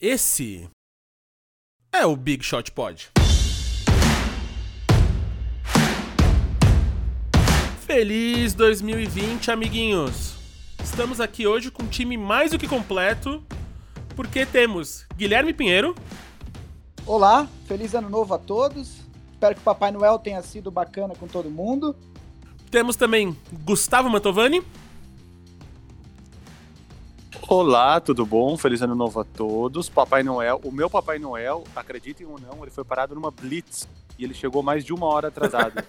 Esse é o Big Shot Pod. Feliz 2020, amiguinhos! Estamos aqui hoje com um time mais do que completo, porque temos Guilherme Pinheiro. Olá, feliz ano novo a todos. Espero que o Papai Noel tenha sido bacana com todo mundo. Temos também Gustavo Mantovani. Olá, tudo bom? Feliz ano novo a todos. Papai Noel, o meu Papai Noel, acreditem ou não, ele foi parado numa blitz e ele chegou mais de uma hora atrasado.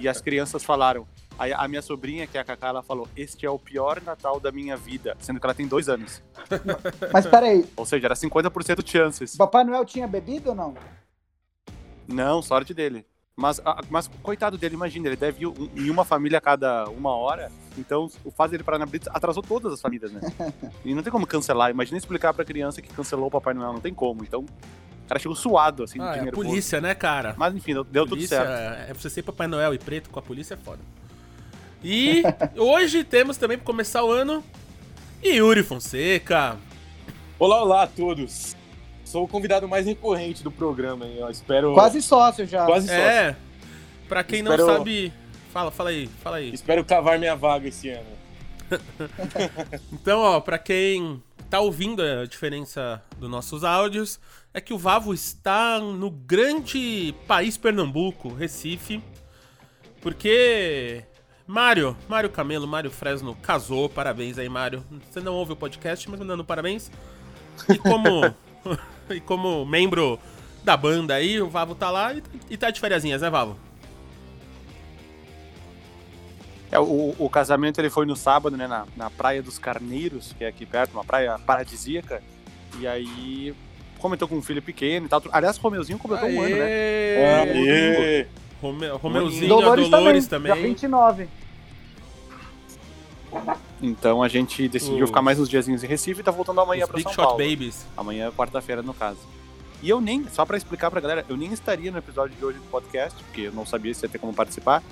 e as crianças falaram, a, a minha sobrinha, que é a Cacá, ela falou: Este é o pior Natal da minha vida, sendo que ela tem dois anos. Mas peraí. Ou seja, era 50% de chances. Papai Noel tinha bebido ou não? Não, sorte dele. Mas, mas coitado dele, imagina, ele deve ir em uma família a cada uma hora. Então, o fato dele parar na Blitz atrasou todas as famílias, né? E não tem como cancelar. Imagina explicar pra criança que cancelou o Papai Noel, não tem como. Então, o cara chegou suado, assim, ah, de é polícia, né, cara? Mas enfim, deu, deu tudo certo. É, você ser Papai Noel e preto com a polícia é foda. E hoje temos também, para começar o ano, Yuri Fonseca. Olá, olá a todos. Sou o convidado mais recorrente do programa, hein? Eu espero. Quase sócio já. Quase sócio. É. Pra quem espero... não sabe. Fala, fala aí, fala aí. Espero cavar minha vaga esse ano. então, ó, pra quem tá ouvindo a diferença dos nossos áudios, é que o Vavo está no grande país Pernambuco, Recife. Porque Mário, Mário Camelo, Mário Fresno casou, parabéns aí, Mário. Você não ouve o podcast, mas mandando parabéns. E como, e como membro da banda aí, o Vavo tá lá e, e tá de férias, né, Vavo? É, o, o, casamento ele foi no sábado, né, na, na Praia dos Carneiros, que é aqui perto, uma praia paradisíaca. E aí comentou com um filho pequeno e tal. Aliás, o Romeuzinho completou Aê! um ano, né? Aê! Rome, Romeuzinho, Dolores, a Dolores também. também. Dia 29. Então a gente decidiu ficar mais uns diazinhos em Recife e tá voltando amanhã para São Shot Paulo. Babies. Amanhã é quarta-feira, no caso. E eu nem, só para explicar pra galera, eu nem estaria no episódio de hoje do podcast, porque eu não sabia se ia ter como participar.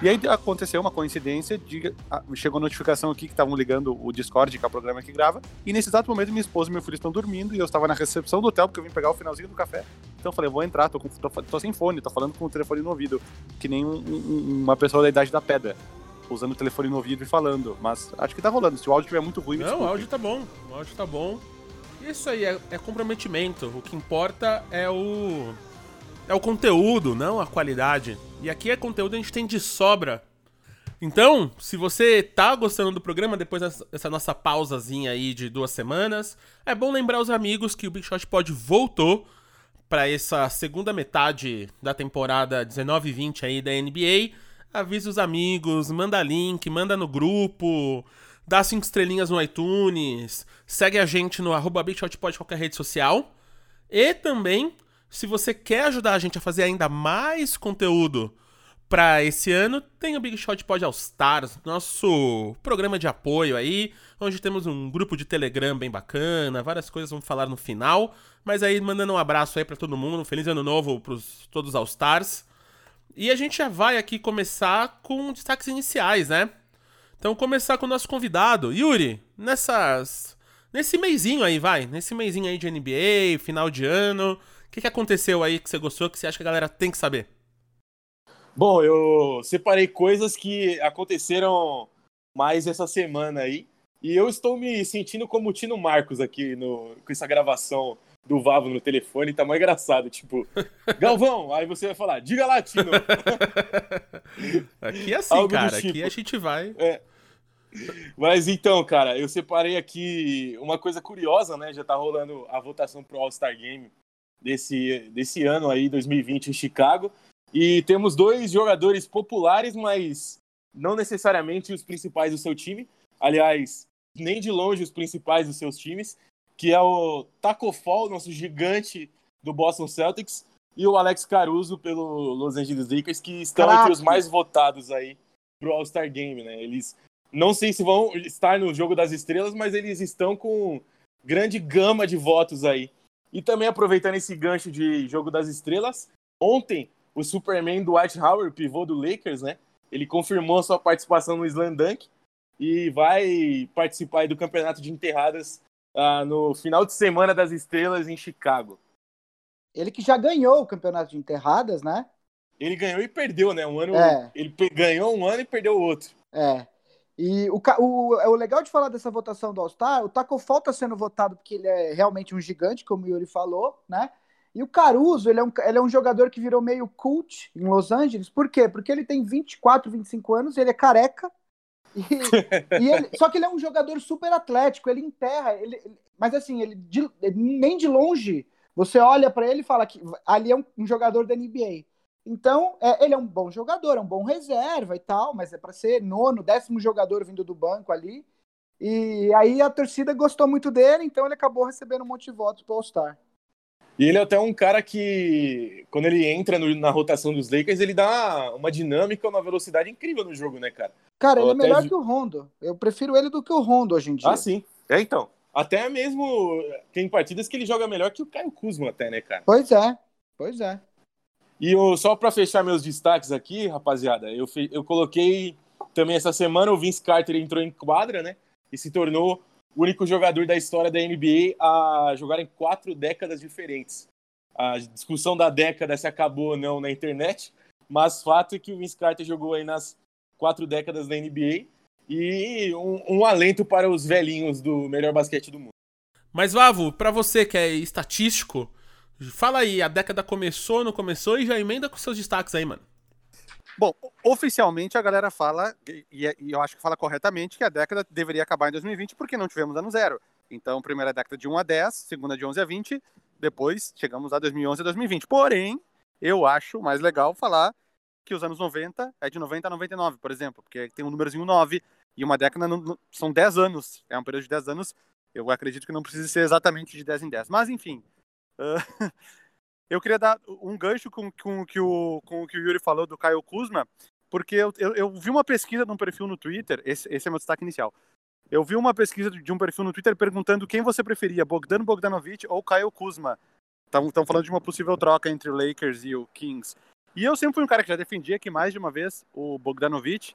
E aí aconteceu uma coincidência de chegou a notificação aqui que estavam ligando o Discord, que é o programa que grava, e nesse exato momento minha esposa e meu filho estão dormindo e eu estava na recepção do hotel porque eu vim pegar o finalzinho do café. Então eu falei, vou entrar, tô, com, tô, tô sem fone, tô falando com o telefone no ouvido, que nem um, um, uma pessoa da idade da pedra usando o telefone no ouvido e falando. Mas acho que tá rolando. Se o áudio estiver muito ruim, Não, o áudio tá bom. O áudio tá bom. Isso aí é, é comprometimento. O que importa é o. É o conteúdo, não a qualidade. E aqui é conteúdo a gente tem de sobra. Então, se você tá gostando do programa, depois dessa nossa pausazinha aí de duas semanas, é bom lembrar os amigos que o Big Shot Pod voltou para essa segunda metade da temporada 19 e 20 aí da NBA avisa os amigos, manda link, manda no grupo, dá cinco estrelinhas no iTunes, segue a gente no arroba BigShotPod qualquer rede social. E também, se você quer ajudar a gente a fazer ainda mais conteúdo para esse ano, tem o Big Shot Pod All Stars, nosso programa de apoio aí, onde temos um grupo de Telegram bem bacana, várias coisas vamos falar no final, mas aí mandando um abraço aí para todo mundo, um feliz ano novo para todos os All Stars. E a gente já vai aqui começar com destaques iniciais, né? Então começar com o nosso convidado, Yuri, nessas nesse meizinho aí, vai, nesse meizinho aí de NBA, final de ano, o que, que aconteceu aí que você gostou, que você acha que a galera tem que saber? Bom, eu separei coisas que aconteceram mais essa semana aí, e eu estou me sentindo como o Tino Marcos aqui no, com essa gravação do Vavo no telefone, tá mais engraçado. Tipo, Galvão, aí você vai falar, diga latino. aqui é assim, Algo cara, tipo. aqui a gente vai. É. Mas então, cara, eu separei aqui uma coisa curiosa, né? Já tá rolando a votação pro All-Star Game desse, desse ano aí, 2020, em Chicago. E temos dois jogadores populares, mas não necessariamente os principais do seu time. Aliás, nem de longe os principais dos seus times que é o Taco Fall, nosso gigante do Boston Celtics, e o Alex Caruso pelo Los Angeles Lakers, que estão Caraca. entre os mais votados aí pro All-Star Game, né? Eles não sei se vão estar no Jogo das Estrelas, mas eles estão com grande gama de votos aí. E também aproveitando esse gancho de Jogo das Estrelas, ontem o Superman do White Howard, pivô do Lakers, né? Ele confirmou a sua participação no Slam Dunk e vai participar do campeonato de enterradas ah, no final de semana das estrelas em Chicago. Ele que já ganhou o campeonato de enterradas, né? Ele ganhou e perdeu, né? Um ano. É. Ele ganhou um ano e perdeu o outro. É. E o, o, o legal de falar dessa votação do All-Star, o Taco Fall tá sendo votado porque ele é realmente um gigante, como o Yuri falou, né? E o Caruso, ele é, um, ele é um jogador que virou meio cult em Los Angeles. Por quê? Porque ele tem 24, 25 anos, ele é careca. E, e ele- só que ele é um jogador super atlético, ele enterra, ele, mas assim, ele, de- nem de longe você olha pra ele e fala que ali é um, um jogador da NBA. Então, é, ele é um bom jogador, é um bom reserva e tal, mas é para ser nono, décimo jogador vindo do banco ali. E aí a torcida gostou muito dele, então ele acabou recebendo um monte de votos pro All-Star. E ele é até um cara que, quando ele entra no- na rotação dos Lakers, ele dá uma dinâmica, uma velocidade incrível no jogo, né, cara? Cara, ele Eu é melhor vi- que o Rondo. Eu prefiro ele do que o Rondo hoje em dia. Ah, sim. É, então. Até mesmo tem partidas que ele joga melhor que o Caio Kuzma até, né, cara? Pois é, pois é. E eu, só pra fechar meus destaques aqui, rapaziada, eu, fe- eu coloquei também essa semana o Vince Carter entrou em quadra, né? E se tornou o único jogador da história da NBA a jogar em quatro décadas diferentes. A discussão da década se acabou ou não na internet, mas fato é que o Vince Carter jogou aí nas quatro décadas da NBA e um, um alento para os velhinhos do melhor basquete do mundo. Mas, Vavo, pra você que é estatístico, fala aí, a década começou, não começou e já emenda com seus destaques aí, mano. Bom, oficialmente a galera fala, e, e eu acho que fala corretamente, que a década deveria acabar em 2020 porque não tivemos ano zero. Então, primeira década de 1 a 10, segunda de 11 a 20, depois chegamos a 2011 a 2020. Porém, eu acho mais legal falar que os anos 90 é de 90 a 99, por exemplo, porque tem um númerozinho 9 e uma década não- são 10 anos, é um período de 10 anos. Eu acredito que não precisa ser exatamente de 10 em 10. Mas, enfim, ah, eu queria dar um gancho com, com, que o, com que o Yuri falou do Caio Kuzma, porque eu, eu, eu vi uma pesquisa num perfil no Twitter, esse, esse é meu destaque inicial. Eu vi uma pesquisa de um perfil no Twitter perguntando quem você preferia, Bogdan Bogdanovic ou Caio Kuzma. Estão falando de uma possível troca entre o Lakers e o Kings. E eu sempre fui um cara que já defendia aqui mais de uma vez o Bogdanovic,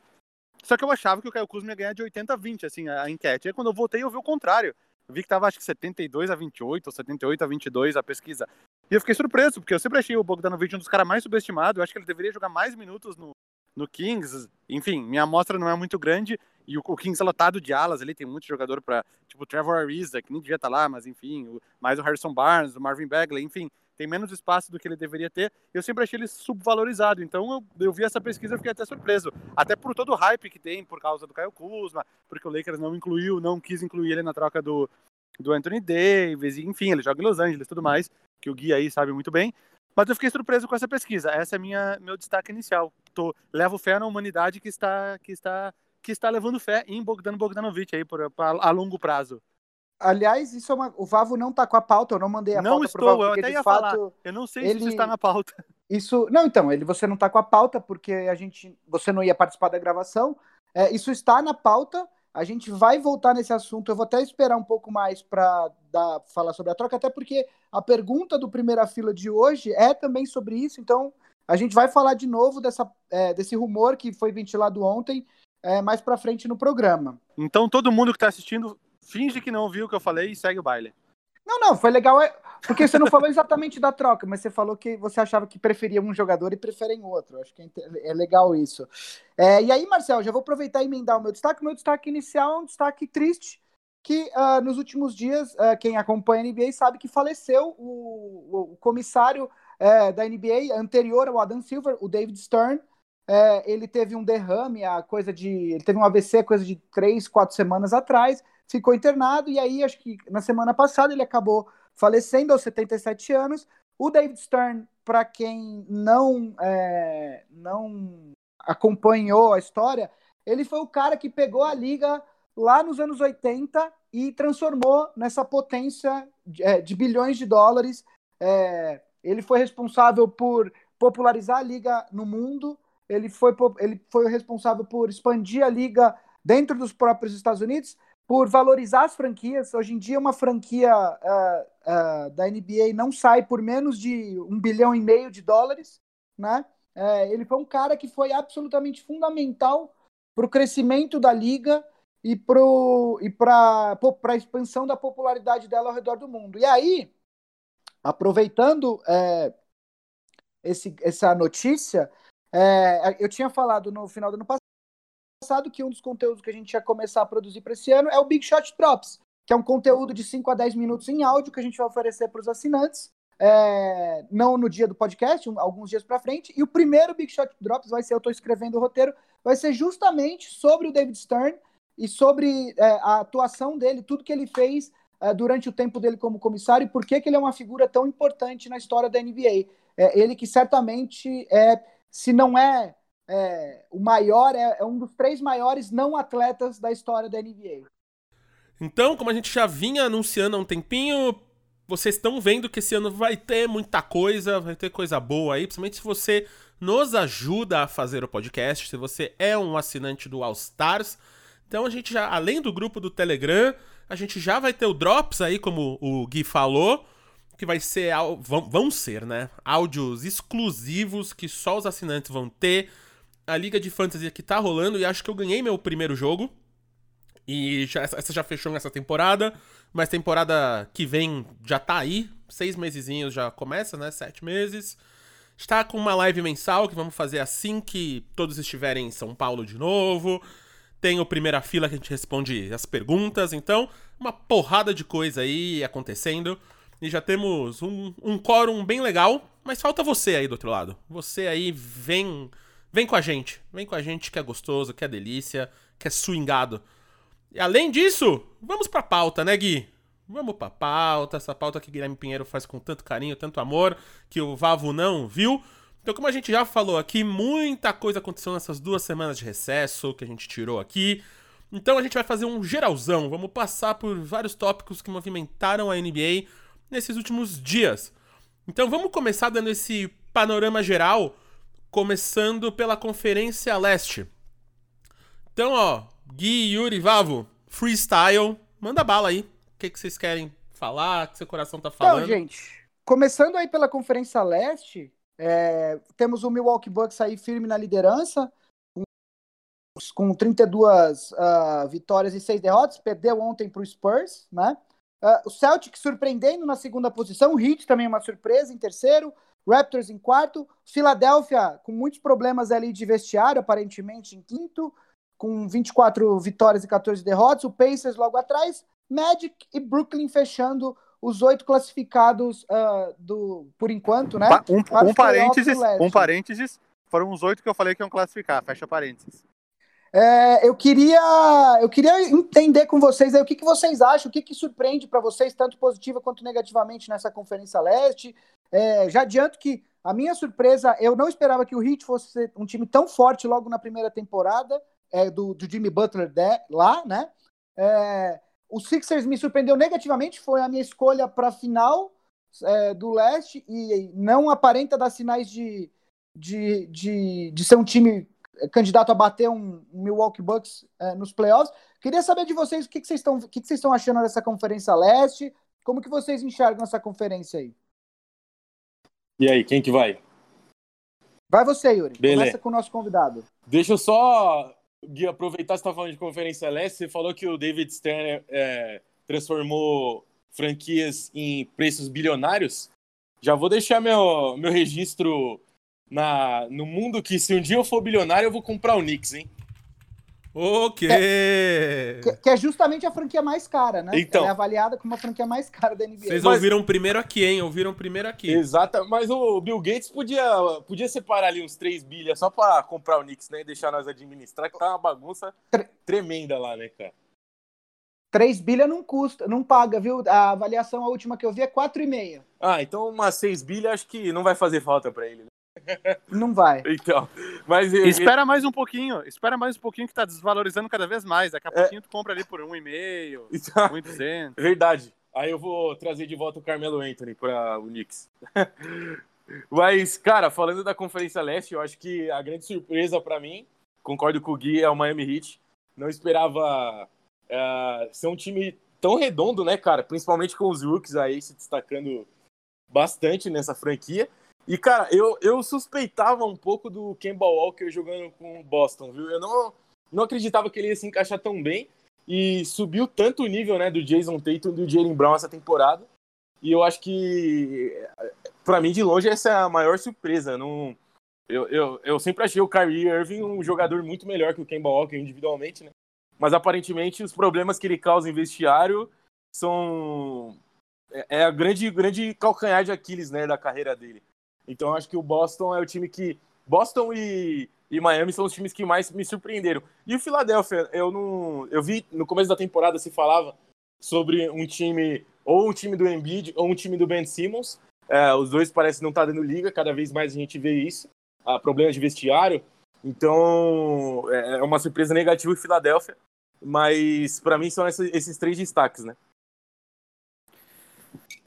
só que eu achava que o Caio Kuzma ia ganhar de 80 a 20, assim, a, a enquete. Aí quando eu votei, eu vi o contrário. Vi que tava, acho que 72 a 28, ou 78 a 22 a pesquisa. E eu fiquei surpreso, porque eu sempre achei o Bogdanovic um dos caras mais subestimados. Eu acho que ele deveria jogar mais minutos no, no Kings. Enfim, minha amostra não é muito grande. E o, o Kings é lotado de alas ali, tem muito jogador pra. Tipo, o Trevor Ariza, que nem devia estar lá, mas enfim. O, mais o Harrison Barnes, o Marvin Bagley, enfim. Tem menos espaço do que ele deveria ter. Eu sempre achei ele subvalorizado. Então eu, eu vi essa pesquisa e fiquei até surpreso. Até por todo o hype que tem por causa do Caio Kuzma, porque o Lakers não incluiu, não quis incluir ele na troca do, do Anthony Davis, enfim, ele joga em Los Angeles tudo mais, que o Gui aí sabe muito bem. Mas eu fiquei surpreso com essa pesquisa. Essa é minha meu destaque inicial. Tô, levo fé na humanidade que está que está que está levando fé em Bogdan Bogdanovic aí por, pra- a longo prazo. Aliás, isso é uma... o Vavo não tá com a pauta, eu não mandei a Não pauta pro estou, Vavo, eu até ia fato... falar. Eu não sei se ele- isso está na pauta. Isso, não, então, ele você não está com a pauta porque a gente, você não ia participar da gravação. É, isso está na pauta. A gente vai voltar nesse assunto. Eu vou até esperar um pouco mais para falar sobre a troca, até porque a pergunta do primeira fila de hoje é também sobre isso. Então, a gente vai falar de novo dessa, é, desse rumor que foi ventilado ontem, é, mais para frente no programa. Então todo mundo que está assistindo finge que não ouviu o que eu falei e segue o baile. Não, não, foi legal, é, porque você não falou exatamente da troca, mas você falou que você achava que preferia um jogador e preferem outro. Acho que é, é legal isso. É, e aí, Marcel, já vou aproveitar e emendar o meu destaque. O meu destaque inicial é um destaque triste, que ah, nos últimos dias, ah, quem acompanha a NBA sabe que faleceu o, o- o comissário eh, da NBA anterior ao Adam Silver, o David Stern. É, ele teve um derrame, a coisa de. Ele teve um AVC coisa de três, quatro semanas atrás, ficou internado, e aí acho que na semana passada ele acabou falecendo aos 77 anos. O David Stern, para quem não, é, não acompanhou a história, ele foi o cara que pegou a liga lá nos anos 80 e transformou nessa potência de, é, de bilhões de dólares. É, ele foi responsável por popularizar a liga no mundo, ele foi, ele foi responsável por expandir a liga dentro dos próprios Estados Unidos, por valorizar as franquias. Hoje em dia, uma franquia ah, ah, da NBA não sai por menos de um bilhão e meio de dólares, né? É, ele foi um cara que foi absolutamente fundamental para o crescimento da liga e para a expansão da popularidade dela ao redor do mundo. E aí, aproveitando esse, essa notícia, é, eu tinha falado no final do ano passado que um dos conteúdos que a gente ia começar a produzir para esse ano é o Big Shot Drops, que é um conteúdo de 5 a 10 minutos em áudio que a gente vai oferecer para os assinantes, é, não no dia do podcast, alguns dias para frente. E o primeiro Big Shot Drops vai ser, eu estou escrevendo o roteiro, vai ser justamente sobre o David Stern e sobre é, a atuação dele, tudo que ele fez é, durante o tempo dele como comissário e por que, que ele é uma figura tão importante na história da NBA. É, ele que certamente é, se não é, é o maior, é, é um dos três maiores não atletas da história da NBA. Então, como a gente já vinha anunciando há um tempinho, vocês estão vendo que esse ano vai ter muita coisa, vai ter coisa boa aí, principalmente se você nos ajuda a fazer o podcast, se você é um assinante do All Stars. Então a gente já, além do grupo do Telegram, a gente já vai ter o Drops aí, como o Gui falou, que vai ser, vão, vão ser, né, áudios exclusivos que só os assinantes vão ter. A Liga de Fantasy que tá rolando e acho que eu ganhei meu primeiro jogo. E já, essa já fechou nessa temporada, mas temporada que vem já tá aí, seis mesezinhos já começa, né, sete meses. Está com uma live mensal que vamos fazer assim que todos estiverem em São Paulo de novo. Tem o Primeira Fila que a gente responde as perguntas. Então, uma porrada de coisa aí acontecendo. E já temos um, um quórum bem legal. Mas falta você aí do outro lado. Você aí vem, vem com a gente. Vem com a gente que é gostoso, que é delícia, que é swingado. E além disso, vamos pra pauta, né, Gui? Vamos pra pauta, essa pauta que Guilherme Pinheiro faz com tanto carinho, tanto amor, que o Vavo não viu. Então, como a gente já falou aqui, muita coisa aconteceu nessas duas semanas de recesso que a gente tirou aqui. Então, a gente vai fazer um geralzão. Vamos passar por vários tópicos que movimentaram a NBA nesses últimos dias. Então, vamos começar dando esse panorama geral, começando pela Conferência Leste. Então, ó, Gui, Yuri, Vavo, freestyle, manda bala aí que, que vocês querem falar, que seu coração tá falando? Então, gente, começando aí pela Conferência Leste, é, temos o Milwaukee Bucks aí firme na liderança, com, com 32 uh, vitórias e 6 derrotas, perdeu ontem para o Spurs, né? Uh, o Celtic surpreendendo na segunda posição, o Heat também uma surpresa em terceiro, Raptors em quarto, Filadélfia com muitos problemas ali de vestiário, aparentemente em quinto, com 24 vitórias e 14 derrotas, o Pacers logo atrás, Magic e Brooklyn fechando os oito classificados uh, do, por enquanto, né? Um, um parênteses, um parênteses, foram os oito que eu falei que iam classificar, fecha parênteses. É, eu queria eu queria entender com vocês aí o que, que vocês acham, o que, que surpreende para vocês, tanto positiva quanto negativamente nessa Conferência Leste. É, já adianto que a minha surpresa, eu não esperava que o Heat fosse um time tão forte logo na primeira temporada é, do, do Jimmy Butler de, lá, né? É, o Sixers me surpreendeu negativamente, foi a minha escolha para a final é, do leste e não aparenta dar sinais de, de, de, de ser um time candidato a bater um, Milwaukee Bucks é, nos playoffs. Queria saber de vocês o que, que vocês estão, o que, que vocês estão achando dessa conferência leste, como que vocês enxergam essa conferência aí? E aí, quem que vai? Vai você, Yuri. Beleza. Começa com o nosso convidado. Deixa eu só Gui, aproveitar que você tá falando de Conferência Leste, você falou que o David Stern é, transformou franquias em preços bilionários. Já vou deixar meu, meu registro na, no mundo que se um dia eu for bilionário, eu vou comprar o Knicks, hein? Ok! É, que, que, é justamente a franquia mais cara, né? Então, Ela é avaliada como a franquia mais cara da NBA. Vocês mas, ouviram primeiro aqui, hein? Ouviram primeiro aqui. Exato, mas o Bill Gates podia, podia separar ali uns 3 bilhas só pra comprar o Knicks, né? E deixar nós administrar, que tá uma bagunça Tre... tremenda lá, né, cara? 3 bilhas não custa, não paga, viu? A avaliação, a última que eu vi, é 4,5. Ah, então umas 6 bilhas acho que não vai fazer falta pra ele, né? Não vai. Então, mas espera mais um pouquinho, espera mais um pouquinho que tá desvalorizando cada vez mais. Daqui a é... pouquinho tu compra ali por um e meio, então, um e duzentos. Verdade. Aí eu vou trazer de volta o Carmelo Anthony para o Knicks. mas, cara, falando da Conferência Leste, eu acho que a grande surpresa para mim, concordo com o Gui, é o Miami Heat. Não esperava uh, ser um time tão redondo, né, cara? Principalmente com os rookies aí se destacando bastante nessa franquia. E, cara, eu, eu suspeitava um pouco do Kemba Walker jogando com o Boston, viu? Eu não, não acreditava que ele ia se encaixar tão bem. e subiu tanto o nível né, do Jason Tatum e do Jalen Brown essa temporada. E eu acho que, para mim, de longe, essa é a maior surpresa. Não, eu, eu, eu sempre achei o Kyrie Irving um jogador muito melhor que o Kemba Walker individualmente, né? Mas aparentemente os problemas que ele causa em vestiário são é, é a grande grande calcanhar de Aquiles, né, da carreira dele. Então eu acho que o Boston é o time que Boston e, e Miami são os times que mais me surpreenderam. E o Philadelphia, eu não eu vi no começo da temporada se falava sobre um time ou um time do Embiid ou um time do Ben Simmons. É, os dois parecem não estar tá dando liga, cada vez mais a gente vê isso a problemas de vestiário. Então, é, é uma surpresa negativa em Filadélfia, mas para mim são esses, três destaques, né?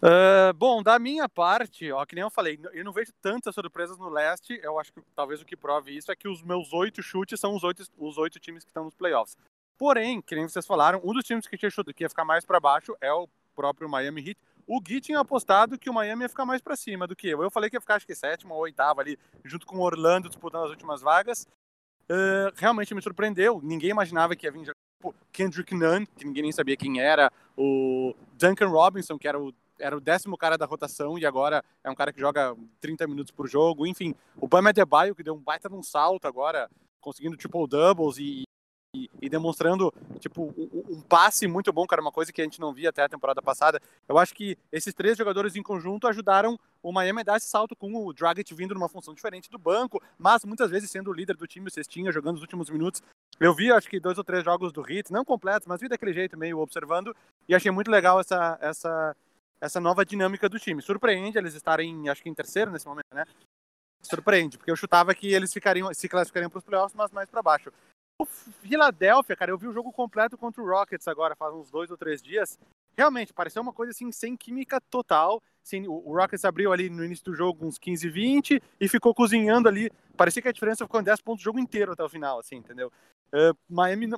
Uh, bom, da minha parte, ó, que nem eu falei, eu não vejo tantas surpresas no leste. Eu acho que talvez o que prove isso é que os meus oito chutes são os oito, os oito times que estão nos playoffs. Porém, que nem vocês falaram, um dos times que tinha chute que ia ficar mais para baixo é o próprio Miami Heat. O Gui tinha apostado que o Miami ia ficar mais para cima do que eu. Eu falei que ia ficar, acho que sétimo ou oitavo ali, junto com o Orlando disputando as últimas vagas. Uh, realmente me surpreendeu. Ninguém imaginava que ia vir tipo, Kendrick Nunn, que ninguém nem sabia quem era, o Duncan Robinson, que era o, era o décimo cara da rotação e agora é um cara que joga 30 minutos por jogo. Enfim, o Bam Adebayo, que deu um baita num salto agora, conseguindo triple doubles e, e, demonstrando, tipo, um, um, passe muito bom, cara, uma coisa que a gente não via até a temporada passada. Eu acho que esses três jogadores em conjunto ajudaram o Miami a dar esse salto com o Dragic vindo numa função diferente do banco, mas muitas vezes sendo o líder do time, o Cestinha, jogando os últimos minutos. Eu vi, acho que dois ou três jogos do Hit, não completos, mas vi daquele jeito, meio observando, e achei muito legal essa, essa, essa nova dinâmica do time. Surpreende eles estarem, acho que em terceiro nesse momento, né? Surpreende, porque eu chutava que eles ficariam, se classificariam para os playoffs, mas mais para baixo. O Philadelphia, cara, eu vi o jogo completo contra o Rockets agora, faz uns dois ou três dias. Realmente, pareceu uma coisa assim, sem química total. Assim, o Rockets abriu ali no início do jogo uns 15, 20 e ficou cozinhando ali. Parecia que a diferença ficou em 10 pontos o jogo inteiro até o final, assim, entendeu? Uh, Miami,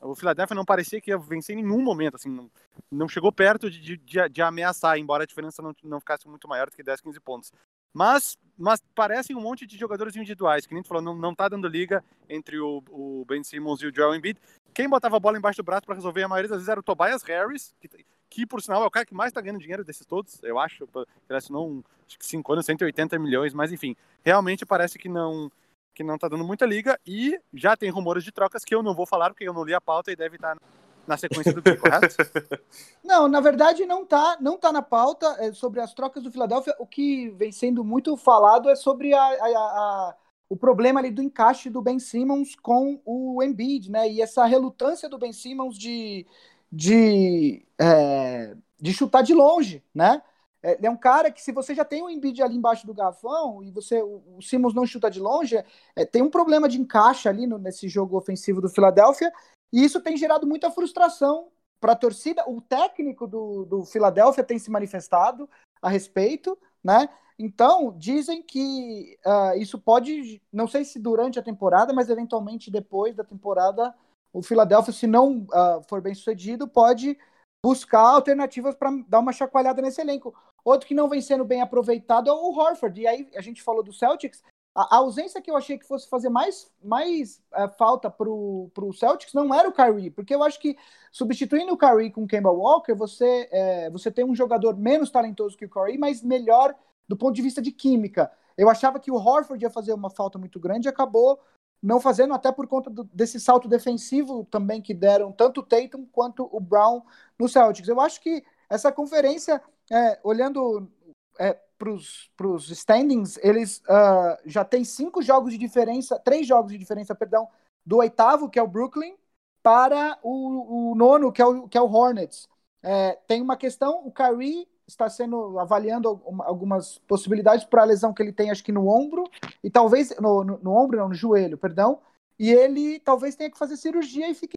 o, Philadelphia não parecia que ia vencer em nenhum momento, assim, não, não chegou perto de, de, de, ameaçar, embora a diferença não, não ficasse muito maior do que 10, 15 pontos. Mas, mas parecem um monte de jogadores individuais, que nem tu falou, não, não tá dando liga entre o, o Ben Simmons e o Joel Embiid. Quem botava a bola embaixo do braço para resolver a maioria das vezes era o Tobias Harris, que, que por sinal é o cara que mais tá ganhando dinheiro desses todos, eu acho. Ele assinou um, acho que 5 anos, 180 milhões, mas enfim, realmente parece que não que não tá dando muita liga e já tem rumores de trocas que eu não vou falar porque eu não li a pauta e deve estar na sequência do que, correto? Não, na verdade não tá, não tá na pauta é sobre as trocas do Philadelphia. O que vem sendo muito falado é sobre a, a, a, o problema ali do encaixe do Ben Simmons com o Embiid, né? E essa relutância do Ben Simmons de, de, é, de chutar de longe, né? É, é um cara que, se você já tem o Embiid ali embaixo do garrafão e você o, Simmons não chuta de longe, é, tem um problema de encaixe ali no, nesse jogo ofensivo do Philadelphia e isso tem gerado muita frustração para a torcida. O técnico do, do Philadelphia tem se manifestado a respeito, né? Então, dizem que uh, isso pode, não sei se durante a temporada, mas eventualmente depois da temporada, o Philadelphia, se não uh, for bem sucedido, pode buscar alternativas para dar uma chacoalhada nesse elenco. Outro que não vem sendo bem aproveitado é o Horford. E aí a gente falou do Celtics, a, ausência que eu achei que fosse fazer mais, mais é, falta pro, pro Celtics não era o Kyrie, porque eu acho que substituindo o Kyrie com o Kemba Walker, você, é, você tem um jogador menos talentoso que o Kyrie, mas melhor do ponto de vista de química. Eu achava que o Horford ia fazer uma falta muito grande e acabou não fazendo, até por conta do, desse salto defensivo também que deram tanto o Tatum quanto o Brown no Celtics. Eu acho que essa conferência, é, olhando é, para os standings, eles uh, já têm cinco jogos de diferença, três jogos de diferença, perdão, do oitavo, que é o Brooklyn, para o, o nono, que é o, que é o Hornets. É, tem uma questão, o Kyrie está sendo avaliando algumas possibilidades para a lesão que ele tem, acho que no ombro, e talvez, no, no, no ombro, não, no joelho, perdão, e ele talvez tenha que fazer cirurgia e fique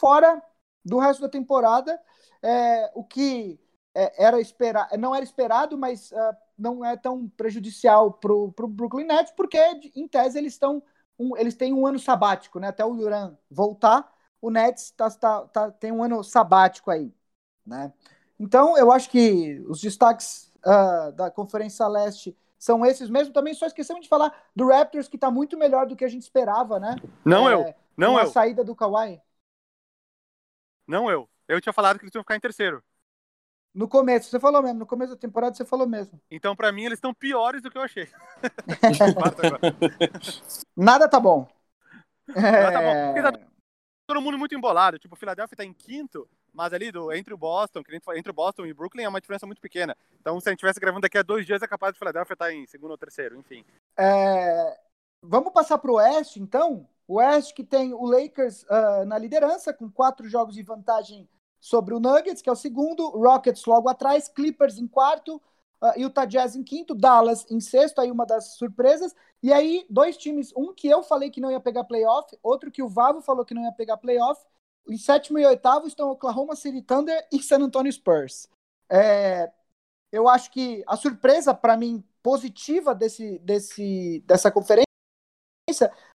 fora do resto da temporada, é, o que é, era esperar, não era esperado, mas uh, não é tão prejudicial para o Brooklyn Nets, porque em tese eles estão um, eles têm um ano sabático, né? Até o Duran voltar, o Nets tá, tá, tá, tem um ano sabático aí, né? Então eu acho que os destaques uh, da Conferência Leste são esses mesmo. Também só esquecemos de falar do Raptors que está muito melhor do que a gente esperava, né? Não é, eu, não eu. a saída do Kawhi. Não eu. Eu tinha falado que eles iam ficar em terceiro. No começo, você falou mesmo. No começo da temporada, você falou mesmo. Então, pra mim, eles estão piores do que eu achei. Nada tá bom. Nada tá bom. Porque tá todo mundo muito embolado. Tipo, o Philadelphia tá em quinto, mas ali do, entre o Boston, que entre o Boston e Brooklyn é uma diferença muito pequena. Então, se a gente estivesse gravando daqui a dois dias, é capaz do Philadelphia estar em segundo ou terceiro, enfim. É... Vamos passar pro Oeste, então? O Oeste que tem o Lakers uh, na liderança, com quatro jogos de vantagem sobre o Nuggets, que é o segundo, Rockets logo atrás, Clippers em quarto, uh, Utah Jazz em quinto, Dallas em sexto, aí uma das surpresas. E aí, dois times, um que eu falei que não ia pegar playoff, outro que o Vavo falou que não ia pegar playoff. Em sétimo e oitavo estão Oklahoma City Thunder e San Antonio Spurs. É, eu acho que a surpresa, para mim, positiva desse, desse, dessa conferência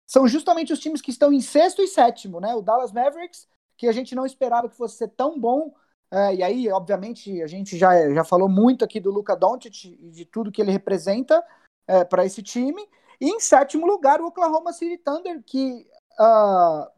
são justamente os times que estão em sexto e sétimo, né? O Dallas Mavericks que a gente não esperava que fosse ser tão bom. É, e aí, obviamente, a gente já, já falou muito aqui do Luca Doncic e de tudo que ele representa é, para esse time. E em sétimo lugar, o Oklahoma City Thunder, que uh,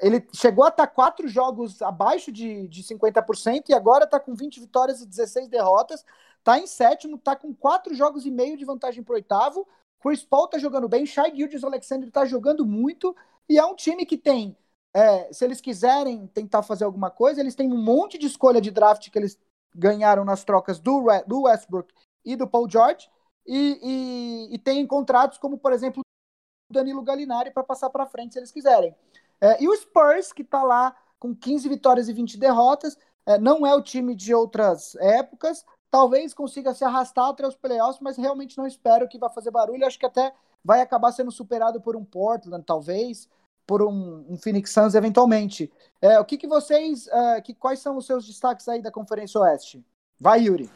ele chegou a estar tá quatro jogos abaixo de, de 50% e agora está com 20 vitórias e 16 derrotas. Está em sétimo, está com quatro jogos e meio de vantagem para oitavo. Chris Paul está jogando bem, Shai Gildes Alexander está jogando muito. E é um time que tem é, se eles quiserem tentar fazer alguma coisa, eles têm um monte de escolha de draft que eles ganharam nas trocas do, do Westbrook e do Paul George, e, e, e tem contratos como, por exemplo, o Danilo Gallinari para passar para frente se eles quiserem. É, e o Spurs, que está lá com 15 vitórias e 20 derrotas, é, não é o time de outras épocas, talvez consiga se arrastar até os playoffs, mas realmente não espero que vá fazer barulho. Acho que até vai acabar sendo superado por um Portland, talvez por um, um Phoenix Suns eventualmente. É, o que, que vocês, uh, que, quais são os seus destaques aí da Conferência Oeste? Vai, Yuri.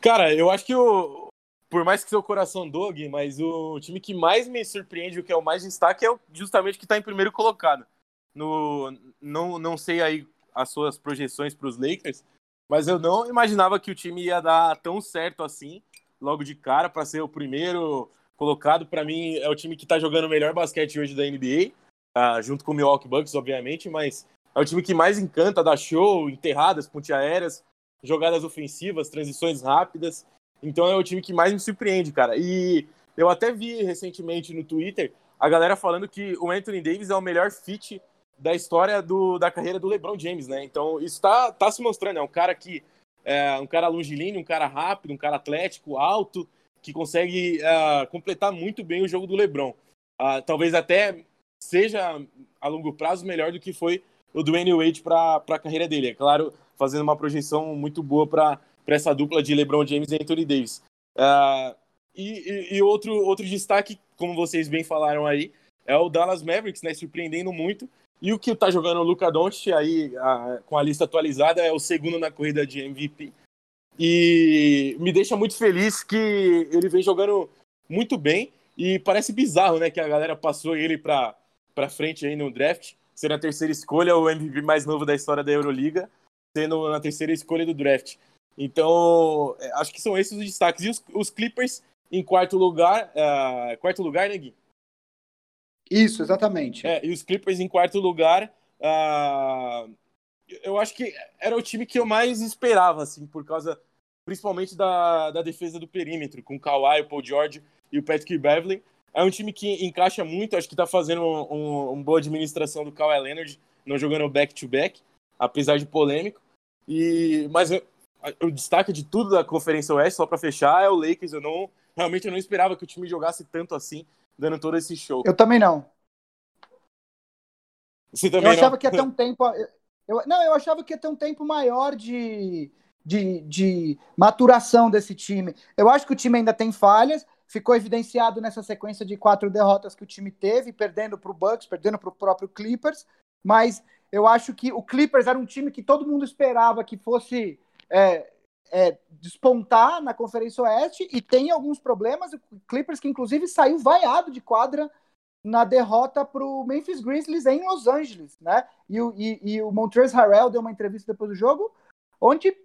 Cara, eu acho que o, por mais que seu coração dogue, mas o time que mais me surpreende, o que é o mais destaque, é justamente que está em primeiro colocado. No, não, não sei aí as suas projeções para os Lakers, mas eu não imaginava que o time ia dar tão certo assim, logo de cara, para ser o primeiro colocado. Para mim, é o time que está jogando o melhor basquete hoje da NBA uh, junto com o Milwaukee Bucks, obviamente, mas é o time que mais encanta, dá show, enterradas, ponte aéreas, jogadas ofensivas, transições rápidas. Então é o time que mais me surpreende, cara. E eu até vi recentemente no Twitter a galera falando que o Anthony Davis é o melhor fit da história do, da carreira do LeBron James, né? Então isso tá, tá se mostrando, é um cara que é um cara longilíneo, um cara rápido, um cara atlético, alto, que consegue uh, completar muito bem o jogo do LeBron. Uh, talvez até seja a longo prazo melhor do que foi o Dwayne Wade para a carreira dele. É claro, fazendo uma projeção muito boa para essa dupla de LeBron James e Anthony Davis. Uh, e, e, outro, outro destaque, como vocês bem falaram aí, é o Dallas Mavericks, né, surpreendendo muito. E o que está jogando o Luca Doncic aí, uh, com a lista atualizada, é o segundo na corrida de MVP. E me deixa muito feliz que ele vem jogando muito bem. E parece bizarro, né, que a galera passou ele para para frente aí no draft, sendo a terceira escolha, o MVP mais novo da história da Euroliga, sendo na terceira escolha do draft. Então, é, acho que são esses os destaques. E os, os Clippers em quarto lugar, uh, quarto lugar, né, Gui? Isso, exatamente. É, e os Clippers em quarto lugar, uh, eu acho que era o time que eu mais esperava, assim, por causa principalmente da, da defesa do perímetro, com o Kawhi, o Paul George e o Patrick Beverly. É um time que encaixa muito, acho que está fazendo uma um, um boa administração do Kawhi Leonard, não jogando back-to-back, -back, apesar de polêmico. E, mas o destaque de tudo da Conferência Oeste, só para fechar, é o Lakers. Eu não, realmente eu não esperava que o time jogasse tanto assim, dando todo esse show. Eu também não. Você também eu achava não? que ia ter um tempo. Eu, não, eu achava que ia ter um tempo maior de, de, de maturação desse time. Eu acho que o time ainda tem falhas, ficou evidenciado nessa sequência de quatro derrotas que o time teve, perdendo para o Bucks, perdendo para o próprio Clippers, mas eu acho que o Clippers era um time que todo mundo esperava que fosse é, é, despontar na Conferência Oeste e tem alguns problemas. O Clippers que inclusive saiu vaiado de quadra na derrota para o Memphis Grizzlies em Los Angeles, né? E o, e, e o Montrezl Harrell deu uma entrevista depois do jogo, onde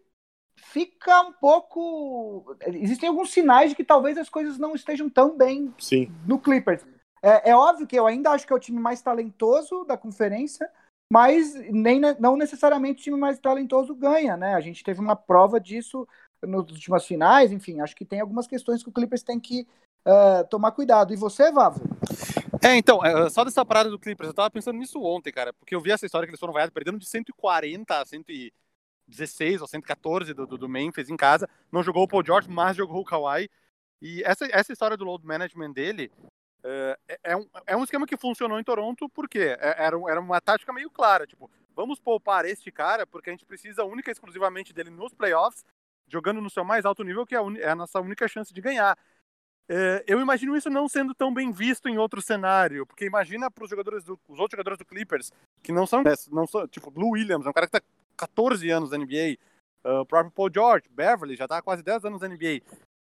fica um pouco. Existem alguns sinais de que talvez as coisas não estejam tão bem Sim. no Clippers. É, é, óbvio que eu ainda acho que é o time mais talentoso da conferência, mas nem, não necessariamente o time mais talentoso ganha, né? A gente teve uma prova disso nas últimas finais, enfim, acho que tem algumas questões que o Clippers tem que uh, tomar cuidado. E você, Vavo? É, então, é, só dessa parada do Clippers, eu tava pensando nisso ontem, cara, porque eu vi essa história que eles foram vaiados perdendo de 140 a 116 ou 114 do, do, do Memphis em casa, não jogou o Paul George, mas jogou o Kawhi, e essa, essa história do load management dele uh, é, é, um, é um esquema que funcionou em Toronto porque é, era, era uma tática meio clara, tipo, vamos poupar este cara porque a gente precisa única e exclusivamente dele nos playoffs, jogando no seu mais alto nível, que é a, é a nossa única chance de ganhar. É, eu imagino isso não sendo tão bem visto em outro cenário, porque imagina para os jogadores do, os outros jogadores do Clippers, que não são, não são tipo, Blue Williams, é um cara que está 14 anos na NBA, uh, o próprio Paul George, Beverly, já está há quase 10 anos na NBA.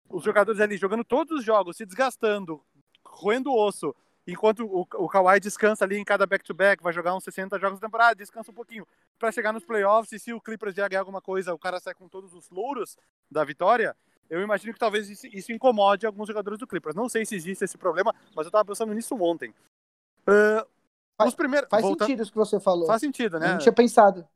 Os jogadores ali jogando todos os jogos, se desgastando, roendo o osso, enquanto o, o Kawhi descansa ali em cada back-to-back, -back, vai jogar uns 60 jogos da temporada, descansa um pouquinho para chegar nos playoffs e se o Clippers já ganhar alguma coisa, o cara sai com todos os louros da vitória, eu imagino que talvez isso, isso, incomode alguns jogadores do Clippers. Não sei se existe esse problema, mas eu tava pensando nisso ontem. Uh, faz, primeiros, faz volta... sentido isso que você falou. Faz sentido, né? Eu não tinha pensado.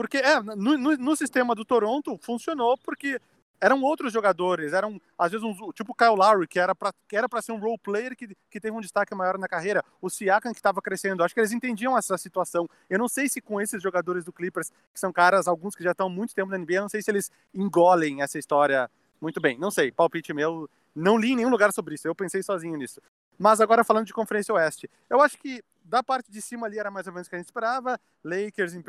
Porque é, no, no, no, sistema do Toronto funcionou porque eram outros jogadores, eram às vezes um, tipo o Kyle Lowry, que era para que era para ser um role player que, que teve um destaque maior na carreira, o Siakam que estava crescendo. Acho que eles entendiam essa situação. Eu não sei se com esses jogadores do Clippers, que são caras alguns que já estão muito tempo na NBA, não sei se eles engolem essa história muito bem. Não sei, palpite meu, não li em nenhum lugar sobre isso. Eu pensei sozinho nisso. Mas agora falando de Conferência Oeste, eu acho que da parte de cima ali era mais ou menos o que a gente esperava. Lakers em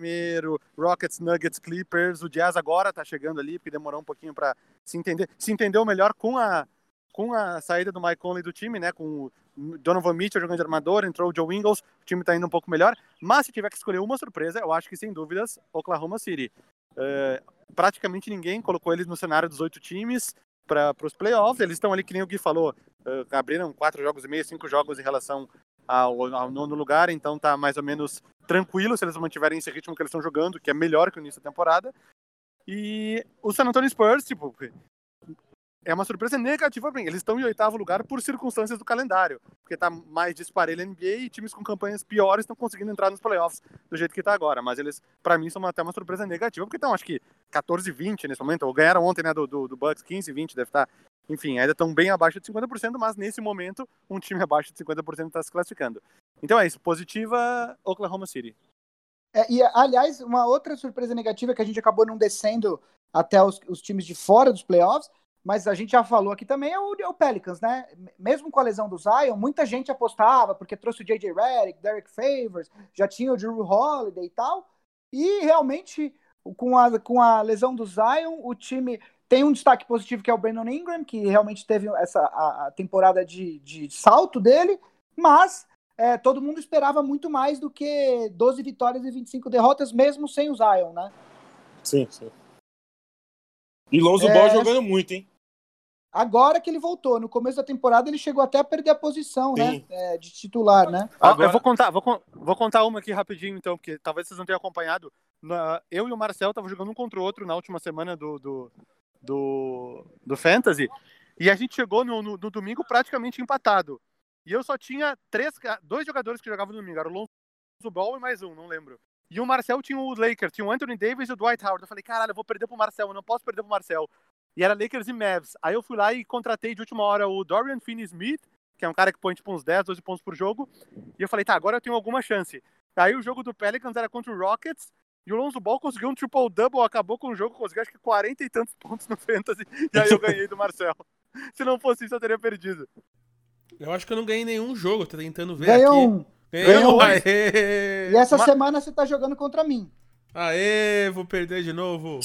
primeiro Rockets, Nuggets, Clippers, o Jazz agora tá chegando ali, porque demorou um pouquinho para se entender, se entendeu melhor com a com a saída do Mike Conley do time, né, com o Donovan Mitchell jogando de armador, entrou o Joe Ingles, o time tá indo um pouco melhor, mas se tiver que escolher uma surpresa, eu acho que sem dúvidas Oklahoma City. É, praticamente ninguém colocou eles no cenário dos oito times para os playoffs, eles estão ali, que nem o Gui falou, uh, abriram quatro jogos e meio, cinco jogos em relação ao, ao nono lugar, então tá mais ou menos tranquilo se eles mantiverem esse ritmo que eles estão jogando, que é melhor que o início da temporada. E o San Antonio Spurs, tipo, é uma surpresa negativa para mim. Eles estão em oitavo lugar por circunstâncias do calendário, porque tá mais disparelho NBA e times com campanhas piores estão conseguindo entrar nos playoffs do jeito que tá agora. Mas eles, para mim, são até uma surpresa negativa, porque estão, acho que 14 20 nesse momento, ou ganharam ontem, né, do, do, do Bucks 15 20, deve estar tá enfim, ainda estão bem abaixo de 50%, mas nesse momento um time abaixo de 50% está se classificando. Então é isso, positiva Oklahoma City. É, e aliás, uma outra surpresa negativa é que a gente acabou não descendo até os, os, times de fora dos playoffs, mas a gente já falou aqui também é o, é o, Pelicans, né? Mesmo com a lesão do Zion, muita gente apostava porque trouxe o J.J. Redick, Derek Favors, já tinha o Drew Holiday e tal, e realmente com a, com a lesão do Zion, o time tem um destaque positivo que é o Brandon Ingram, que realmente teve essa a, a temporada de, de, salto dele, mas é, todo mundo esperava muito mais do que 12 vitórias e 25 derrotas, mesmo sem o Zion, né? Sim, sim. E Lonzo é... Ball jogando muito, hein? Agora que ele voltou, no começo da temporada ele chegou até a perder a posição, né, Sim. né? É, de titular, né? Agora... Eu vou contar, vou, vou contar uma aqui rapidinho, então, porque talvez vocês não tenham acompanhado. Eu e o Marcel estavam jogando um contra o outro na última semana do, do, do, do Fantasy. E a gente chegou no, no, no, domingo praticamente empatado. E eu só tinha três, dois jogadores que jogavam no domingo. Era o Lonzo Ball e mais um, não lembro. E o Marcel tinha o Lakers, tinha o Anthony Davis e o Dwight Howard. Eu falei, caralho, eu vou perder pro Marcel, eu não posso perder pro Marcel. E era Lakers e Mavs. Aí eu fui lá e contratei de última hora o Dorian Finney-Smith, que é um cara que põe tipo uns 10, 12 pontos por jogo. E eu falei, tá, agora eu tenho alguma chance. Aí o jogo do Pelicans era contra o Rockets e o Lonzo Ball conseguiu um triple-double, acabou com o jogo, conseguiu acho que 40 e tantos pontos no Fantasy, e aí eu ganhei do Marcel. Se não fosse isso, eu teria perdido. Eu acho que eu não ganhei nenhum jogo, tô tentando ver Ganhou aqui. Um. Ganhou um. E essa Ma... semana você tá jogando contra mim. Aê, vou perder de novo.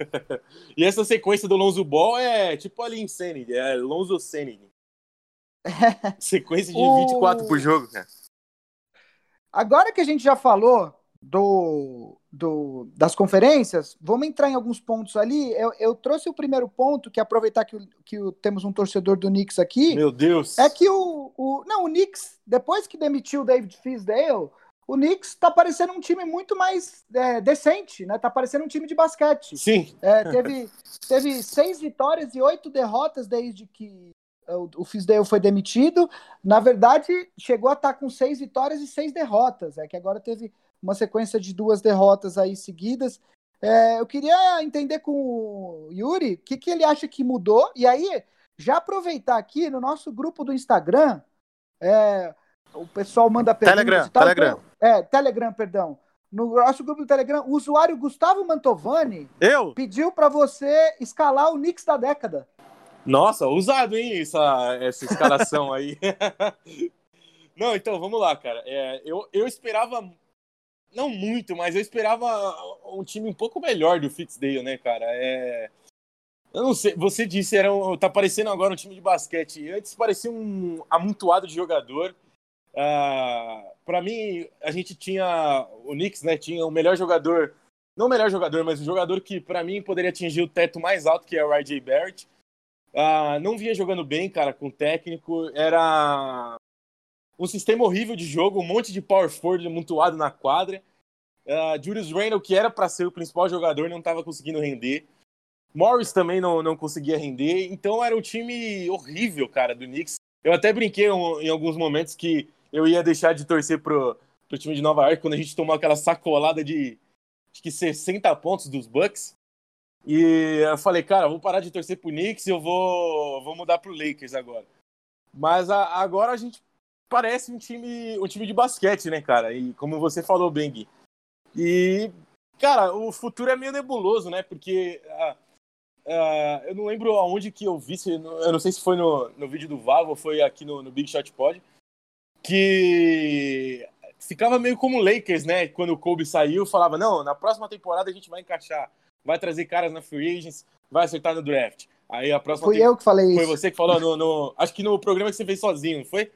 e essa sequência do Lonzo Ball é tipo ali Insanity, é Lonzo Sanity. sequência de o... 24 por jogo, cara. Agora que a gente já falou do, do, das conferências, vamos entrar em alguns pontos ali. Eu, eu trouxe o primeiro ponto, que é aproveitar que, o, que o, temos um torcedor do Knicks aqui. Meu Deus! É que o. o não, o Knicks, depois que demitiu o David Fisdale, o Knicks tá parecendo um time muito mais é, decente, né? Tá parecendo um time de basquete. Sim. É, teve, teve seis vitórias e oito derrotas desde que o, o Fisdale foi demitido. Na verdade, chegou a estar com seis vitórias e seis derrotas. É que agora teve uma sequência de duas derrotas aí seguidas. É, eu queria entender com o Yuri o que, que ele acha que mudou. E aí, já aproveitar aqui no nosso grupo do Instagram, é, o pessoal manda perguntas Telegram, tal. Telegram. Então, é, Telegram, perdão. No nosso grupo do Telegram, o usuário Gustavo Mantovani Eu? pediu para você escalar o Knicks da década. Nossa, usado, hein, essa, essa escalação aí. Não, então, vamos lá, cara. É, eu, eu esperava, não muito, mas eu esperava um time um pouco melhor do Fitzdale, né, cara? É, eu não sei, você disse, era um, tá parecendo agora um time de basquete. Antes parecia um amontoado de jogador. Uh, para mim, a gente tinha o Knicks, né? Tinha o melhor jogador, não o melhor jogador, mas o jogador que para mim poderia atingir o teto mais alto, que é o RJ Barrett. Uh, não vinha jogando bem, cara, com o técnico. Era um sistema horrível de jogo, um monte de power forward amontoado na quadra. Uh, Julius Randle, que era para ser o principal jogador, não estava conseguindo render. Morris também não, não conseguia render. Então era um time horrível, cara, do Knicks. Eu até brinquei em alguns momentos que eu ia deixar de torcer pro, pro time de Nova York quando a gente tomou aquela sacolada de acho que 60 pontos dos Bucks. E eu falei, cara, vou parar de torcer pro Knicks e eu vou, vou mudar pro Lakers agora. Mas a, agora a gente parece um time, um time de basquete, né, cara? E como você falou, Beng. E, cara, o futuro é meio nebuloso, né? Porque uh, uh, eu não lembro aonde que eu vi, eu não sei se foi no, no vídeo do Vavo ou foi aqui no, no Big Shot Pod, que ficava meio como o Lakers, né? Quando o Kobe saiu, falava: não, na próxima temporada a gente vai encaixar, vai trazer caras na free agents, vai acertar no draft. Aí a próxima. Fui eu que falei foi isso. Foi você que falou no, no, Acho que no programa que você fez sozinho, não foi?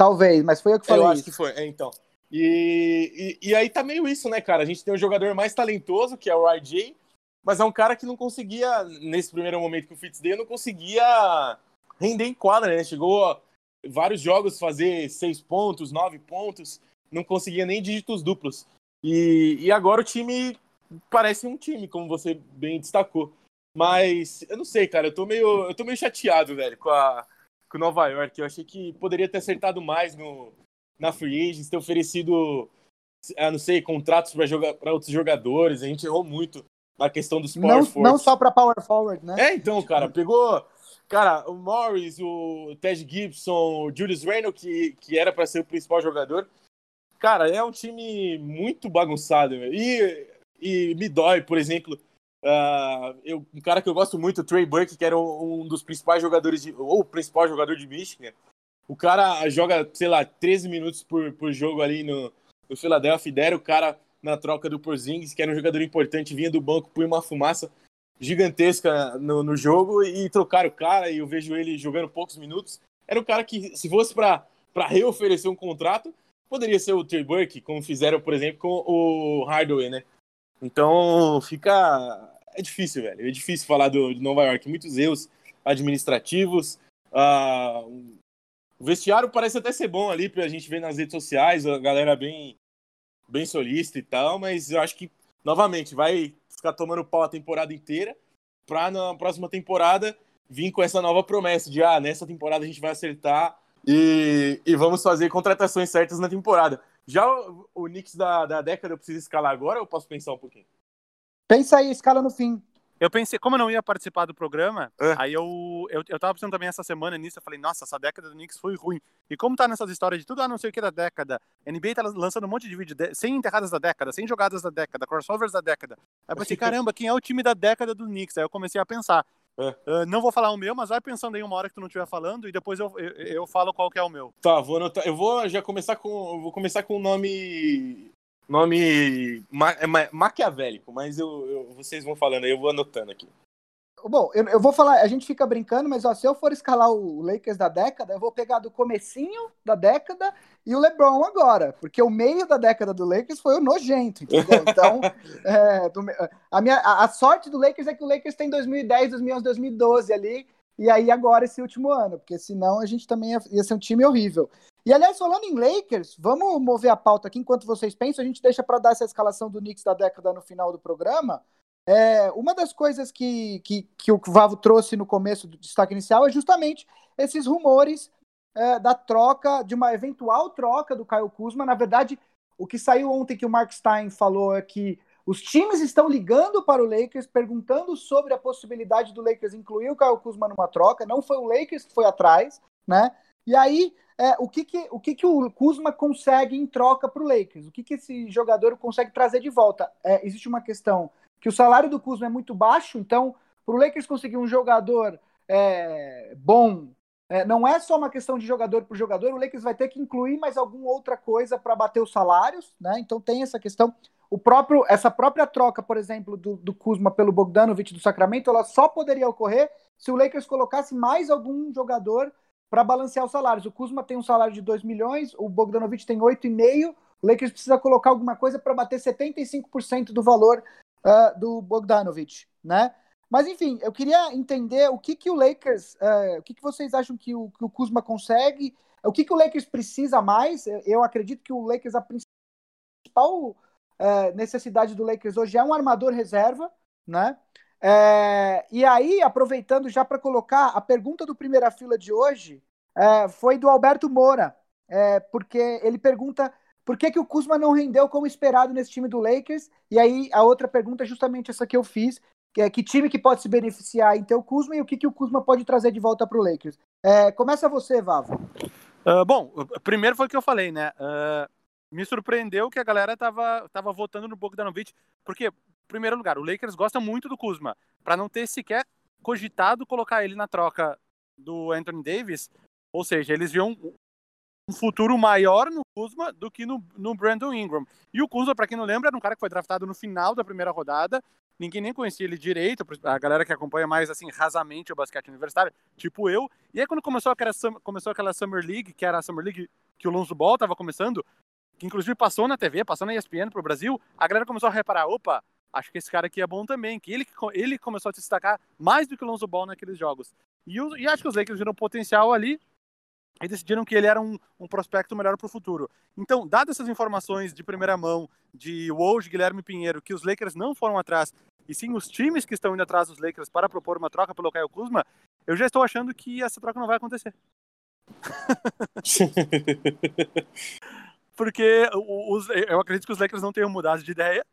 Talvez, mas foi eu que falei eu isso. acho que foi, é, então. E, e, e, aí tá meio isso, né, cara? A gente tem um jogador mais talentoso, que é o RJ, mas é um cara que não conseguia, nesse primeiro momento que o Fitzdale, não conseguia render em quadra, né? Chegou vários jogos fazer seis pontos, nove pontos, não conseguia nem dígitos duplos. E, e agora o time parece um time, como você bem destacou. Mas eu não sei, cara, eu tô meio, eu tô meio chateado, velho, com a com Nova York. Eu achei que poderia ter acertado mais no, na Free Agents, ter oferecido, ah, não sei, contratos para outros jogadores. A gente errou muito na questão dos power não, Não só para power forward, né? É, então, cara, pegou Cara, o Morris, o Ted Gibson, o Julius Randle, que, que era para ser o principal jogador. Cara, é um time muito bagunçado. E, e me dói, por exemplo, uh, eu, um cara que eu gosto muito, o Trey Burke, que era um, um dos principais jogadores, de, ou o principal jogador de Michigan. O cara joga, sei lá, 13 minutos por, por jogo ali no, no Philadelphia. Deram o cara na troca do Porzingis, que era um jogador importante, vinha do banco, põe uma fumaça gigantesca no, no jogo e trocaram o cara e eu vejo ele jogando poucos minutos. Era um cara que, se fosse para reoferecer um contrato, poderia ser o Trey Burke, como fizeram, por exemplo, com o Hardaway, né? Então, fica... É difícil, velho. É difícil falar do, de Nova York. Muitos erros administrativos. Uh, o vestiário parece até ser bom ali pra gente ver nas redes sociais, a galera bem, bem solista e tal, mas eu acho que, novamente, vai ficar tomando pau a temporada inteira, pra na próxima temporada vir com essa nova promessa de, ah, nessa temporada a gente vai acertar e, e vamos fazer contratações certas na temporada. Já o, o Knicks da, da década eu preciso escalar agora ou eu posso pensar um pouquinho? Pensa aí, escala no fim. Eu pensei, como eu não ia participar do programa, é. aí eu, eu, eu tava pensando também essa semana nisso, eu falei, nossa, essa década do Knicks foi ruim. E como tá nessas histórias de tudo, ah, não sei o que da década, NBA tá lançando um monte de vídeo, de, 100 enterradas da década, 100 jogadas da década, crossovers da década. Aí eu pensei, caramba, quem é o time da década do Knicks? Aí eu comecei a pensar. É. Uh, não vou falar o meu, mas vai pensando aí uma hora que tu não estiver falando e depois eu, eu, eu, falo qual que é o meu. Tá, vou anotar. Eu vou já começar com. Vou começar com o nome. Nome ma, é, maquiavélico, mas eu, eu, vocês vão falando aí, eu vou anotando aqui. Bom, eu, eu, vou falar, a gente fica brincando, mas ó, se eu for escalar o Lakers da década, eu vou pegar do comecinho da década e o LeBron agora, porque o meio da década do Lakers foi o nojento, entendeu? Então, é, do, a, minha, a, a, sorte do Lakers é que o Lakers tem 2010, 2011, 2012 ali, e aí agora esse último ano, porque senão a gente também ia, ia ser um time horrível. E aliás, falando em Lakers, vamos mover a pauta aqui enquanto vocês pensam, a gente deixa para dar essa escalação do Knicks da década no final do programa, É, uma das coisas que, que, que o Vavo trouxe no começo do destaque inicial é justamente esses rumores é, da troca, de uma eventual troca do Caio Kuzma. Na verdade, o que saiu ontem que o Mark Stein falou é que os times estão ligando para o Lakers, perguntando sobre a possibilidade do Lakers incluir o Caio Kuzma numa troca. Não foi o Lakers que foi atrás, né? E aí, é, o, que, que, o que, que o Kuzma consegue em troca para o Lakers? O que, que esse jogador consegue trazer de volta? É, existe uma questão que o salário do Kuzma é muito baixo, então, para o Lakers conseguir um jogador é, bom, é, não é só uma questão de jogador por jogador, o Lakers vai ter que incluir mais alguma outra coisa para bater os salários, né? Então tem essa questão. O próprio, essa própria troca, por exemplo, do, do Kuzma pelo Bogdanovich do Sacramento, ela só poderia ocorrer se o Lakers colocasse mais algum jogador para balancear os salários. O Kuzma tem um salário de 2 milhões, o Bogdanovich tem 8,5. O Lakers precisa colocar alguma coisa para bater 75% do valor uh, do Bogdanovich, né? Mas enfim, eu queria entender o que, que o Lakers, uh, o que, que vocês acham que o, que o Kuzma consegue, o que, que o Lakers precisa mais. Eu acredito que o Lakers, a principal uh, necessidade do Lakers hoje é um armador reserva, né? É, e aí, aproveitando já para colocar, a pergunta do primeira fila de hoje é, foi do Alberto Moura, é, porque ele pergunta por que, que o Kuzma não rendeu como esperado nesse time do Lakers? E aí a outra pergunta é justamente essa que eu fiz, que é que time que pode se beneficiar em ter o Kuzma e o que, que o Kuzma pode trazer de volta para o Lakers. É, começa você, Vavo. Uh, bom, primeiro foi o que eu falei, né? Uh, me surpreendeu que a galera tava, tava votando no Bogdanovich, porque primeiro lugar, o Lakers gosta muito do Kuzma. Para não ter sequer cogitado colocar ele na troca do Anthony Davis, ou seja, eles viam um futuro maior no Kuzma do que no, no Brandon Ingram. E o Kuzma, para quem não lembra, era um cara que foi draftado no final da primeira rodada. Ninguém nem conhecia ele direito, a galera que acompanha mais assim rasamente o basquete universitário, tipo eu. E aí quando começou aquela, começou aquela Summer League, que era a Summer League que o Lonzo Ball estava começando, que inclusive passou na TV, passou na ESPN pro Brasil, a galera começou a reparar, opa, acho que esse cara aqui é bom também, que ele, ele começou a se destacar mais do que o Lonzo Ball naqueles jogos. E, e acho que os Lakers viram potencial ali e decidiram que ele era um, um prospecto melhor para o futuro. Então, dadas essas informações de primeira mão de Woj, Guilherme Pinheiro, que os Lakers não foram atrás, e sim os times que estão indo atrás dos Lakers para propor uma troca pelo Caio Kuzma, eu já estou achando que essa troca não vai acontecer. Porque os, eu acredito que os Lakers não tenham mudado de ideia.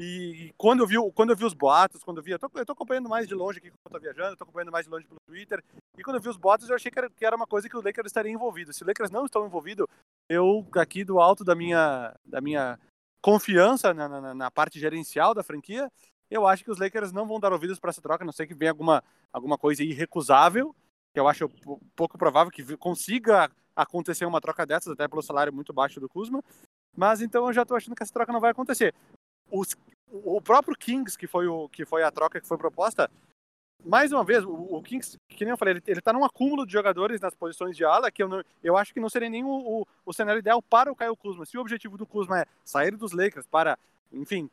E quando eu vi, quando eu vi os boatos, quando eu vi, eu tô, eu tô acompanhando mais de longe aqui quando eu tô viajando, eu tô acompanhando mais de longe pelo Twitter. E quando eu vi os boatos, eu achei que era, que era uma coisa que o Lakers estaria envolvido. Se o Lakers não estão envolvido, eu aqui do alto da minha, da minha confiança na, na, na parte gerencial da franquia, eu acho que os Lakers não vão dar ouvidos para essa troca, a não sei que venha alguma, alguma coisa irrecusável, que eu acho pouco provável que consiga acontecer uma troca dessas, até pelo salário muito baixo do Kuzma. Mas então eu já estou achando que essa troca não vai acontecer os, o próprio Kings, que foi, o, que foi a troca que foi proposta, mais uma vez, o, o Kings, que nem eu falei, ele, ele tá num acúmulo de jogadores nas posições de ala que eu, não, eu acho que não seria nem o, o, o cenário ideal para o Caio Kuzma. Se o objetivo do Kuzma é sair dos Lakers para, enfim,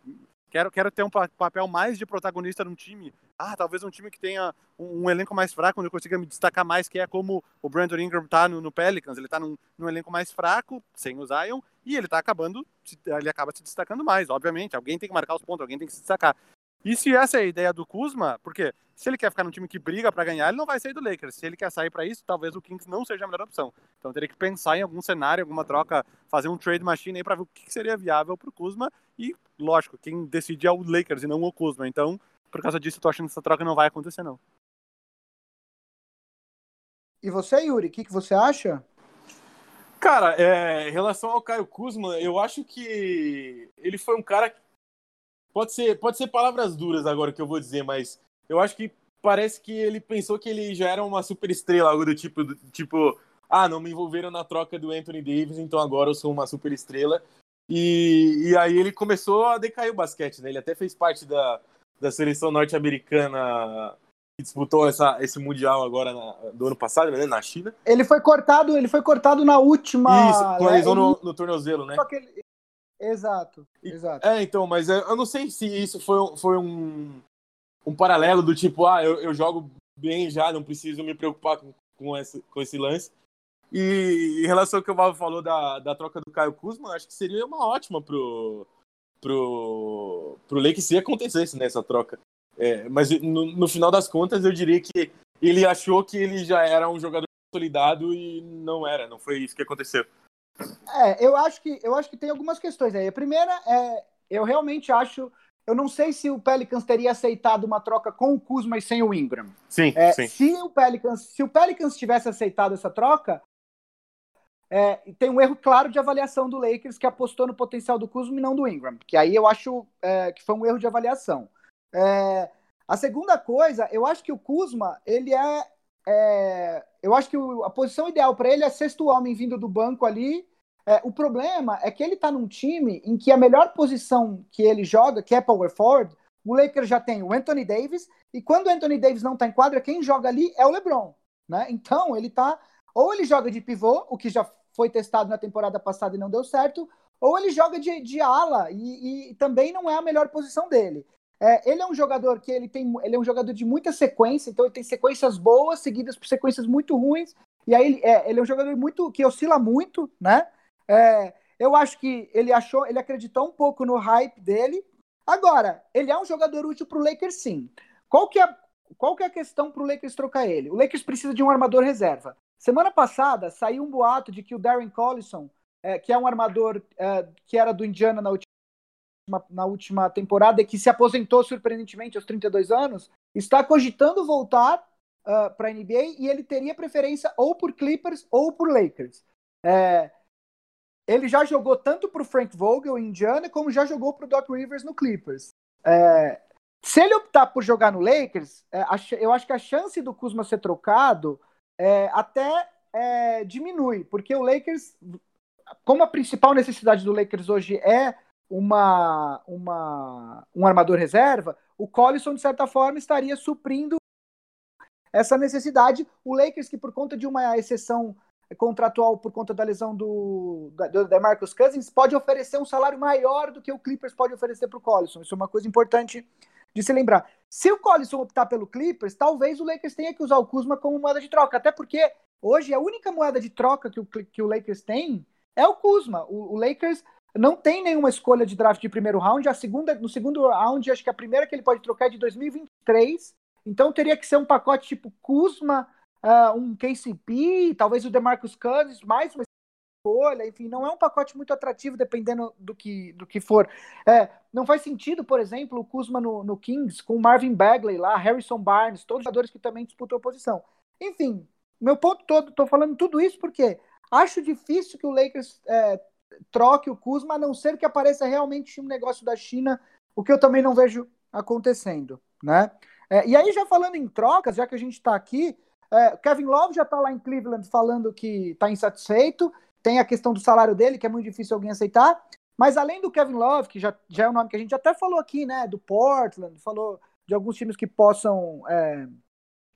quero, quero ter um papel mais de protagonista num time. Ah, talvez um time que tenha um, um, elenco mais fraco, onde eu consiga me destacar mais, que é como o Brandon Ingram tá no, no Pelicans. Ele tá num, num, elenco mais fraco, sem o Zion, e ele tá acabando, ele acaba se destacando mais, obviamente. Alguém tem que marcar os pontos, alguém tem que se destacar. E se essa é a ideia do Kuzma, porque se ele quer ficar num time que briga para ganhar, ele não vai sair do Lakers. Se ele quer sair para isso, talvez o Kings não seja a melhor opção. Então teria que pensar em algum cenário, alguma troca, fazer um trade machine aí para ver o que seria viável pro Kuzma. E, lógico, quem decide é o Lakers e não o Kuzma. Então, por causa disso, eu tô achando que essa troca não vai acontecer, não. E você, Yuri, o que, que você acha? Cara, é, em relação ao Caio Kuzma, eu acho que ele foi um cara Pode ser, pode ser palavras duras agora que eu vou dizer, mas eu acho que parece que ele pensou que ele já era uma super estrela, algo do tipo, do, tipo, ah, não me envolveram na troca do Anthony Davis, então agora eu sou uma super estrela. E, e aí ele começou a decair o basquete, né? Ele até fez parte da, da seleção norte-americana que disputou essa, esse mundial agora na, do ano passado, né, na China. Ele foi cortado, ele foi cortado na última. Isso, com né? no, no tornozelo, né? Só que ele, Exato, exato. É, então, mas eu não sei se isso foi, foi um, um paralelo do tipo, ah, eu, eu jogo bem já, não preciso me preocupar com, com, esse, com esse lance. E em relação ao que o Valvo falou da, da troca do Caio Kuzma, acho que seria uma ótima pro, pro, pro Lakers se acontecesse nessa troca. É, mas no, no, final das contas, eu diria que ele achou que ele já era um jogador consolidado e não era, não foi isso que aconteceu. É, eu acho que eu acho que tem algumas questões aí. A primeira é, eu realmente acho, eu não sei se o Pelicans teria aceitado uma troca com o Kuzma e sem o Ingram. Sim, é, sim. Se o Pelicans, se o Pelicans tivesse aceitado essa troca, é, tem um erro claro de avaliação do Lakers que apostou no potencial do Kuzma e não do Ingram, que aí eu acho é, que foi um erro de avaliação. É, a segunda coisa, eu acho que o Kuzma, ele é, é eu acho que o, a posição ideal para ele é sexto homem vindo do banco ali. É, o problema é que ele está num time em que a melhor posição que ele joga, que é power forward, o Lakers já tem o Anthony Davis, e quando o Anthony Davis não está em quadra, quem joga ali é o LeBron. Né? Então, ele está ou ele joga de pivô, o que já foi testado na temporada passada e não deu certo, ou ele joga de, de ala e, e também não é a melhor posição dele. É, ele é um jogador que ele tem, ele é um jogador de muita sequência, então ele tem sequências boas seguidas por sequências muito ruins. E aí ele é, ele é um jogador muito que oscila muito, né? É, eu acho que ele achou, ele acreditou um pouco no hype dele. Agora, ele é um jogador útil para o Lakers, sim. Qual que é, qual que é a questão para o Lakers trocar ele? O Lakers precisa de um armador reserva. Semana passada saiu um boato de que o Darren Collison, é, que é um armador é, que era do Indiana na na última temporada e que se aposentou surpreendentemente aos 32 anos, está cogitando voltar uh, para a NBA e ele teria preferência ou por Clippers ou por Lakers. É, ele já jogou tanto para o Frank Vogel em Indiana como já jogou para o Doc Rivers no Clippers. É, se ele optar por jogar no Lakers, é, eu acho que a chance do Kuzma ser trocado é, até é, diminui, porque o Lakers, como a principal necessidade do Lakers hoje é uma, uma, um armador reserva, o Collison, de certa forma, estaria suprindo essa necessidade. O Lakers, que por conta de uma exceção contratual por conta da lesão do, do, da Marcus Cousins, pode oferecer um salário maior do que o Clippers pode oferecer para o Collison. Isso é uma coisa importante de se lembrar. Se o Collison optar pelo Clippers, talvez o Lakers tenha que usar o Kuzma como moeda de troca, até porque hoje a única moeda de troca que o, que o Lakers tem é o Kuzma. O, o, Lakers não tem nenhuma escolha de draft de primeiro round, a segunda, no segundo round, acho que a primeira que ele pode trocar é de 2023, então teria que ser um pacote tipo Kuzma, uh, um KCP, talvez o DeMarcus Cousins, mais uma escolha, enfim, não é um pacote muito atrativo dependendo do que, do que for. É, não faz sentido, por exemplo, o Kuzma no, no, Kings com Marvin Bagley lá, Harrison Barnes, todos os jogadores que também disputam a posição. Enfim, meu ponto todo, tô falando tudo isso porque acho difícil que o Lakers é, troque o Kuzma, a não ser que apareça realmente um negócio da China, o que eu também não vejo acontecendo, né? É, e aí, já falando em trocas, já que a gente está aqui, é, Kevin Love já está lá em Cleveland falando que está insatisfeito. Tem a questão do salário dele, que é muito difícil alguém aceitar. Mas além do Kevin Love, que já, já é um nome que a gente até falou aqui, né? Do Portland, falou de alguns times que possam é,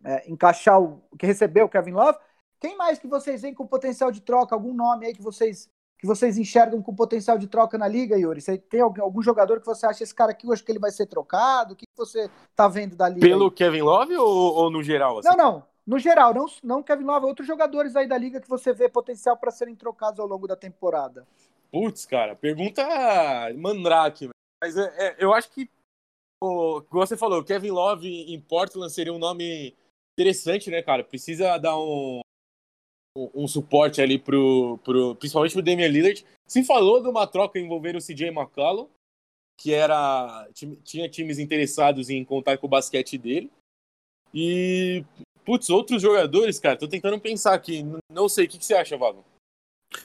é, encaixar o que recebeu o Kevin Love. Quem mais que vocês veem com potencial de troca? Algum nome aí que vocês que vocês enxergam com potencial de troca na liga, Yuri? Você tem algum, jogador que você acha esse cara aqui, eu acho que ele vai ser trocado? O que você tá vendo da liga? Pelo aí? Kevin Love ou, ou no geral? Assim? Não, não. No geral, não, não Kevin Love, outros jogadores aí da liga que você vê potencial para serem trocados ao longo da temporada. Putz, cara, pergunta mandrake. Mas é, é, eu acho que, o, como você falou, Kevin Love em Portland seria um nome interessante, né, cara? Precisa dar um, um, suporte ali pro, pro, principalmente pro Damian Lillard. Se falou de uma troca envolvendo o CJ McCollum, que era tinha times interessados em contar com o basquete dele. E Putz, outros jogadores, cara, tô tentando pensar aqui. Não sei, o que, que você acha, Vago?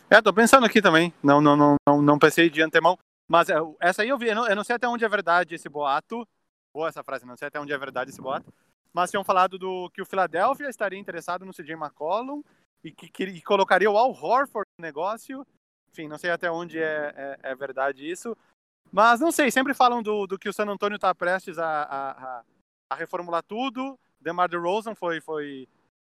É, tô pensando aqui também. Não, não, não, não, não pensei de antemão. Mas é, essa aí eu vi, eu não, eu não sei até onde é verdade esse boato. Boa essa frase, não sei até onde é verdade esse boato. Mas tinham falado do que o Philadelphia estaria interessado no CJ McCollum e que, que colocaria o Al Horford no negócio. Enfim, não sei até onde é, é, é verdade isso. Mas não sei, sempre falam do, do que o San Antonio está prestes a, a, a, reformular tudo. DeMar DeRozan foi, foi,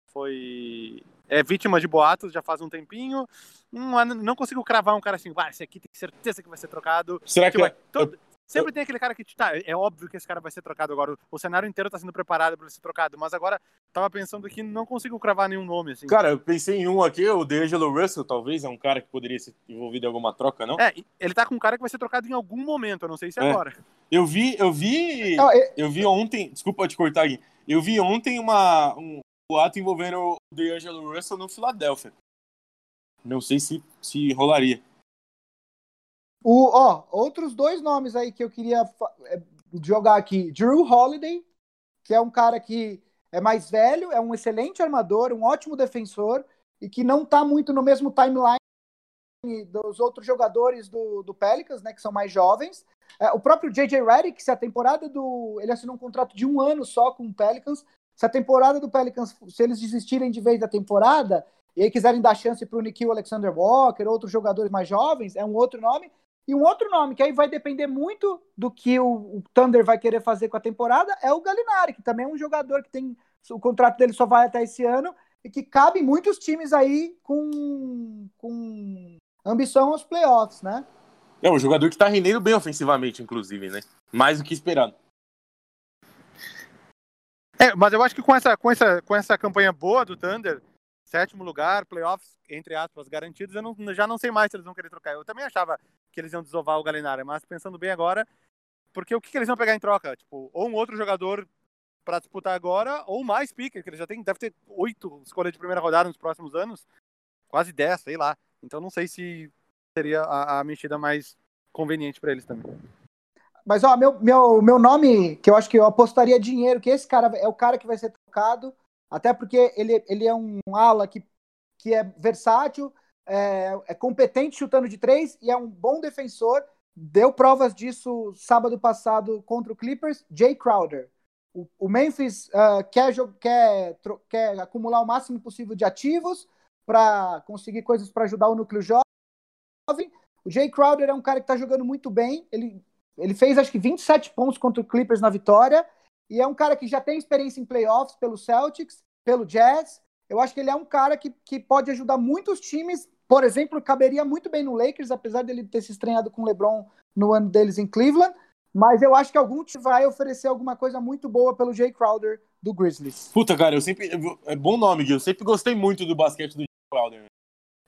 foi é vítima de boatos já faz um tempinho. Não, não consigo cravar um cara assim, ah, esse aqui tem certeza que vai ser trocado. Será que, que vai, todo... Sempre tem aquele cara que, tá, é óbvio que esse cara vai ser trocado agora. O cenário inteiro tá sendo preparado para ser trocado, mas agora tava pensando que não consigo cravar nenhum nome, assim. Cara, eu pensei em um aqui, o D'Angelo Russell, talvez, é um cara que poderia ser envolvido em alguma troca, não? É, ele tá com um cara que vai ser trocado em algum momento, eu não sei se é, É. agora. Eu vi, eu vi, Não, é- eu vi ontem, desculpa te cortar aqui, eu vi ontem uma, um boato envolvendo o D'Angelo Russell no Philadelphia. Não sei se, se rolaria. O, ó, outros dois nomes aí que eu queria é, jogar aqui. Drew Holiday, que é um cara que é mais velho, é um excelente armador, um ótimo defensor e que não tá muito no mesmo timeline dos outros jogadores do, do Pelicans, né, que são mais jovens. É, o próprio J.J. Redick, se a temporada do... Ele assinou um contrato de um ano só com o Pelicans. Se a temporada do Pelicans, se eles desistirem de vez da temporada e aí quiserem dar chance para o Nikhil Alexander Walker, outros jogadores mais jovens, é um outro nome. E um outro nome que aí vai depender muito do que o, o Thunder vai querer fazer com a temporada é o Galinari, que também é um jogador que tem o contrato dele só vai até esse ano e que cabe em muitos times aí com, com ambição aos playoffs, né? É um jogador que tá rendendo bem ofensivamente, inclusive, né? Mais do que esperado. É, mas eu acho que com essa, com essa, com essa campanha boa do Thunder, sétimo lugar, playoffs, entre aspas, garantidos, eu não- já não sei mais se eles vão querer trocar. Eu também achava que eles iam desovar o Galinari, mas pensando bem agora, porque o que, que eles vão pegar em troca? Tipo, ou um outro jogador para disputar agora, ou mais pique, que eles já tem, deve ter oito escolhas de primeira rodada nos próximos anos, quase dez, sei lá. Então não sei se seria a, a mexida mais conveniente para eles também. Mas, ó, meu, meu, meu nome, que eu acho que eu apostaria dinheiro, que esse cara é o cara que vai ser trocado, até porque ele, ele é um ala que, que é versátil, é, é competente chutando de três e é um bom defensor. Deu provas disso sábado passado contra o Clippers, Jay Crowder. O, o Memphis ah, quer, quer, quer acumular o máximo possível de ativos para conseguir coisas para ajudar o núcleo jovem. O Jay Crowder é um cara que está jogando muito bem. Ele ele fez acho que 27 pontos contra o Clippers na vitória. E é um cara que já tem experiência em playoffs pelo Celtics, pelo Jazz. Eu acho que ele é um cara que, que pode ajudar muitos times. Por exemplo, caberia muito bem no Lakers, apesar dele ter se estranhado com o LeBron no ano deles em Cleveland. Mas eu acho que algum time vai oferecer alguma coisa muito boa pelo Jay Crowder do Grizzlies. Puta, cara, eu sempre. É bom nome, Gui. Eu sempre gostei muito do basquete do Jay Crowder.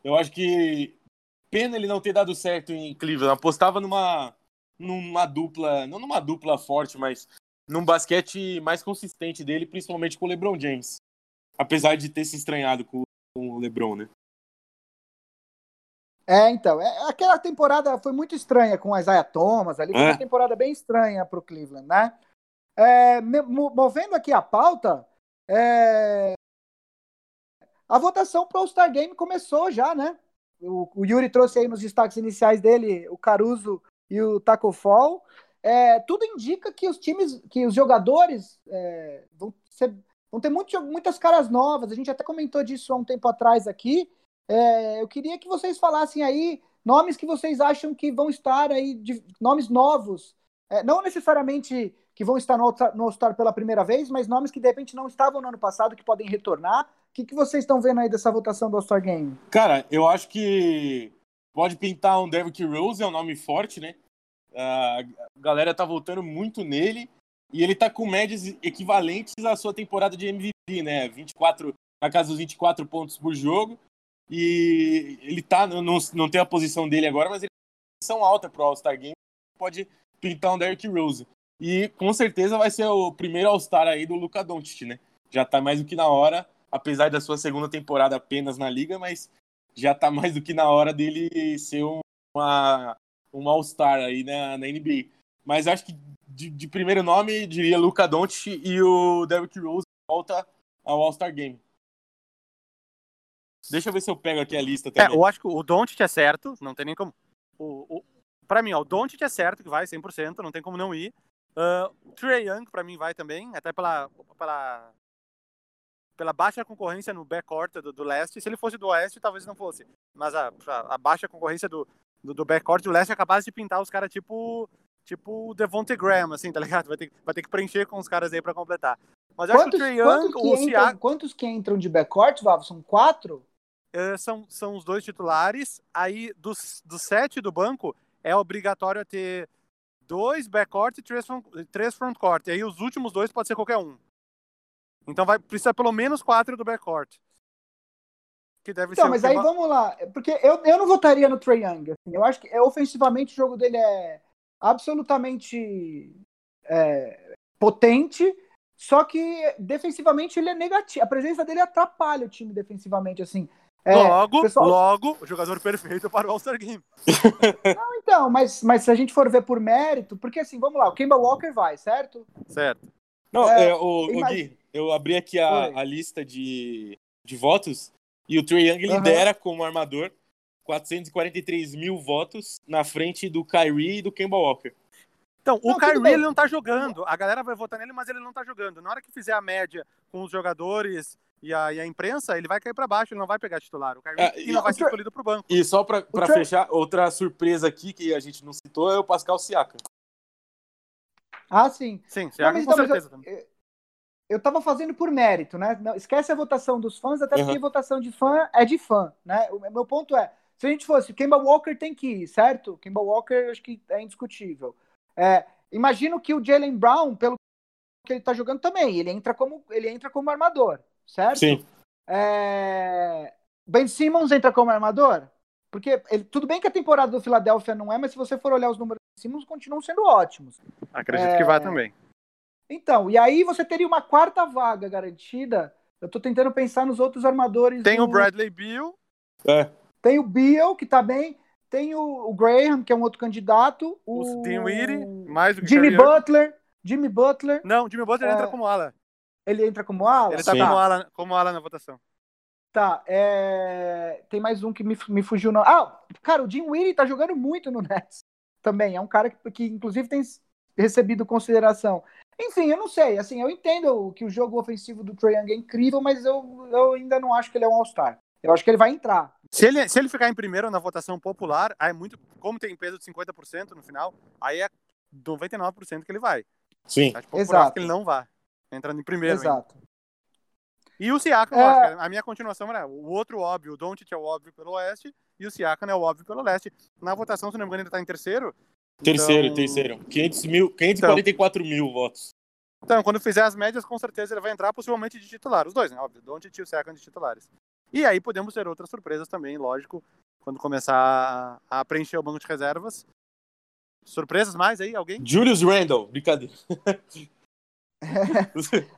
Eu acho que. Pena ele não ter dado certo em Cleveland. Apostava numa. numa dupla. Não numa dupla forte, mas num basquete mais consistente dele, principalmente com o LeBron James. Apesar de ter se estranhado com, com o LeBron, né? É, então, é, aquela temporada foi muito estranha com o Isaiah Thomas ali, foi É. uma temporada bem estranha para o Cleveland, né? É, movendo aqui a pauta, é, a votação para o All-Star Game começou já, né? O, o Yuri trouxe aí nos destaques iniciais dele o Caruso e o Taco Fall. É, tudo indica que os times, que os jogadores é, vão, ser- vão ter muito- muitas caras novas. A gente até comentou disso há um tempo atrás aqui. É, eu queria que vocês falassem aí nomes que vocês acham que vão estar aí, de, nomes novos. É, não necessariamente que vão estar no no All-Star pela primeira vez, mas nomes que de repente não estavam no ano passado, que podem retornar. O que, que vocês estão vendo aí dessa votação do All-Star Game? Cara, eu acho que pode pintar um Derrick Rose, é um nome forte, né? A galera tá voltando muito nele e ele tá com médias equivalentes à sua temporada de MVP, né? 24, na casa dos 24 pontos por jogo. E ele tá, não, não tem a posição dele agora, mas ele tem posição alta pro All-Star Game. Pode pintar um Derrick Rose. E com certeza vai ser o primeiro All-Star aí do Luca Doncic, né? Já tá mais do que na hora, apesar da sua segunda temporada apenas na liga, mas já tá mais do que na hora dele ser um- uma, um All-Star aí na, na NBA. Mas acho que de, de primeiro nome, diria Luca Doncic e o Derrick Rose volta ao All-Star Game. Deixa eu ver se eu pego aqui a lista É, também. eu acho que o Doncic é certo, não tem nem como. O, o, pra mim, ó, o Doncic é certo que vai 100%, não tem como não ir. Ah, o Trey Young, pra mim, vai também, até pela, pela, pela baixa concorrência no backcourt do, do leste. Se ele fosse do oeste, talvez não fosse. Mas a, a, a baixa concorrência do, do, do backcourt do leste é capaz de pintar os caras tipo tipo o Devonte Graham, assim, tá ligado? Vai ter, vai ter que preencher com os caras aí pra completar. Mas eu acho que o Quantos, Trey quantos, Young, que o entram, Siakam... quantos que entram de backcourt, Vavo? São quatro? eh, são, são os dois titulares. Aí, dos, dos sete do banco, é obrigatório ter dois backcourt e três, front, três frontcourt. E aí os últimos dois pode ser qualquer um. Então vai precisar pelo menos quatro do backcourt. Que deve então, ser mas aí vamos lá. Porque eu, eu não votaria no Trae Young. Assim. Eu acho que é, ofensivamente o jogo dele é absolutamente é, potente. Só que defensivamente ele é negativo. A presença dele atrapalha o time defensivamente, assim. É, logo, pessoal... logo, o jogador perfeito para o All-Star Game. Não, então, mas, mas se a gente for ver por mérito, porque assim, vamos lá, o Kemba Walker vai, certo? Certo. Não, é, é o, o Gui, eu abri aqui a, a lista de, de votos e o Trey Young lidera uhum. como armador 443 mil votos na frente do Kyrie e do Kemba Walker. Então, o não, Kyrie ele não tá jogando. A galera vai votar nele, mas ele não tá jogando. Na hora que fizer a média com os jogadores e a, e a imprensa, ele vai cair para baixo, ele não vai pegar titular. O Kyrie é, não vai ser escolhido pro banco. E só para fechar, outra surpresa aqui que a gente não citou é o Pascal Siakam. Ah, sim. Sim, Siakam com então, certeza eu, também. Eu tava fazendo por mérito, né? Não, esquece a votação dos fãs, até porque uhum. votação de fã é de fã, né? O meu ponto é, se a gente fosse, Kemba Walker tem que ir, certo? Kemba Walker acho que é indiscutível. É, imagino que o Jalen Brown, pelo que ele tá jogando também, ele entra como, ele entra como armador certo? Sim. É... Ben Simmons entra como armador? Porque ele, tudo bem que a temporada do Philadelphia não é, mas se você for olhar os números do Simmons, continuam sendo ótimos. Acredito é... que vai também. Então, e aí você teria uma quarta vaga garantida. Eu tô tentando pensar nos outros armadores. Tem do... o Bradley Beal. É. Tem o Beal, que tá bem. Tem o, o Graham, que é um outro candidato. O, o Dinwiddie, mais que Jimmy Butler. Jimmy Butler. Não, Jimmy Butler é... entra como ala. Ele entra como ala? Ele tá como ala, como ala na votação. Tá, é... tem mais um que me, me fugiu. Não. Ah, cara, o Jim Winnie tá jogando muito no Nets também. É um cara que, que inclusive tem recebido consideração. Enfim, eu não sei. Assim, eu entendo que o jogo ofensivo do Trae Young é incrível, mas eu, eu ainda não acho que ele é um All-Star. Eu acho que ele vai entrar. Se ele, se ele ficar em primeiro na votação popular, aí é muito. Como tem peso de 50% no final, aí é 99% que ele vai. Sim. Exato. que ele não vai. Entrando em primeiro. Exato. Ainda. E o Siakam, é... a minha continuação era o outro óbvio, o Doncic é o óbvio pelo oeste e o Siakam é o óbvio pelo leste. Na votação, se não me engano, ele tá em terceiro. Terceiro, então... terceiro. 500 mil, 544 então, mil votos. Então, quando fizer as médias, com certeza ele vai entrar possivelmente de titular. Os dois, né? Óbvio, Doncic e o Siakam de titulares. E aí podemos ter outras surpresas também, lógico, quando começar a preencher o banco de reservas. Surpresas mais aí, alguém? Julius Randle, brincadeira.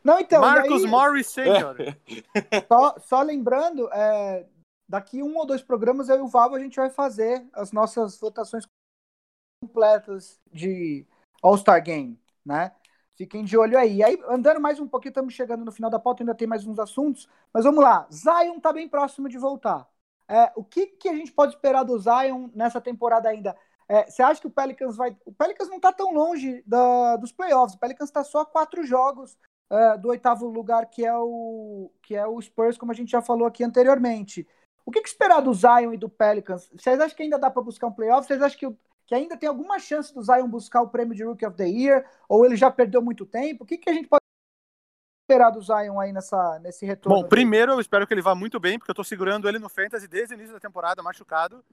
Não, então. Marcos aí, Morris Senior. Só, só lembrando, é, daqui um ou dois programas eu e o Vavo a gente vai fazer as nossas votações completas de All-Star Game, né? Fiquem de olho aí. Aí, andando mais um pouquinho, estamos chegando no final da pauta, ainda tem mais uns assuntos, mas vamos lá. Zion tá bem próximo de voltar. É, o que, que a gente pode esperar do Zion nessa temporada ainda? É, você acha que o Pelicans vai. O Pelicans não está tão longe da, dos playoffs. O Pelicans está só a quatro jogos uh, do oitavo lugar, que é, o, que é o Spurs, como a gente já falou aqui anteriormente. O que, que esperar do Zion e do Pelicans? Vocês acham que ainda dá para buscar um playoff? Vocês acham que, que ainda tem alguma chance do Zion buscar o prêmio de Rookie of the Year? Ou ele já perdeu muito tempo? O que, que a gente pode esperar do Zion aí nessa, nesse retorno? Bom, primeiro eu espero que ele vá muito bem, porque eu tô segurando ele no Fantasy desde o início da temporada, machucado.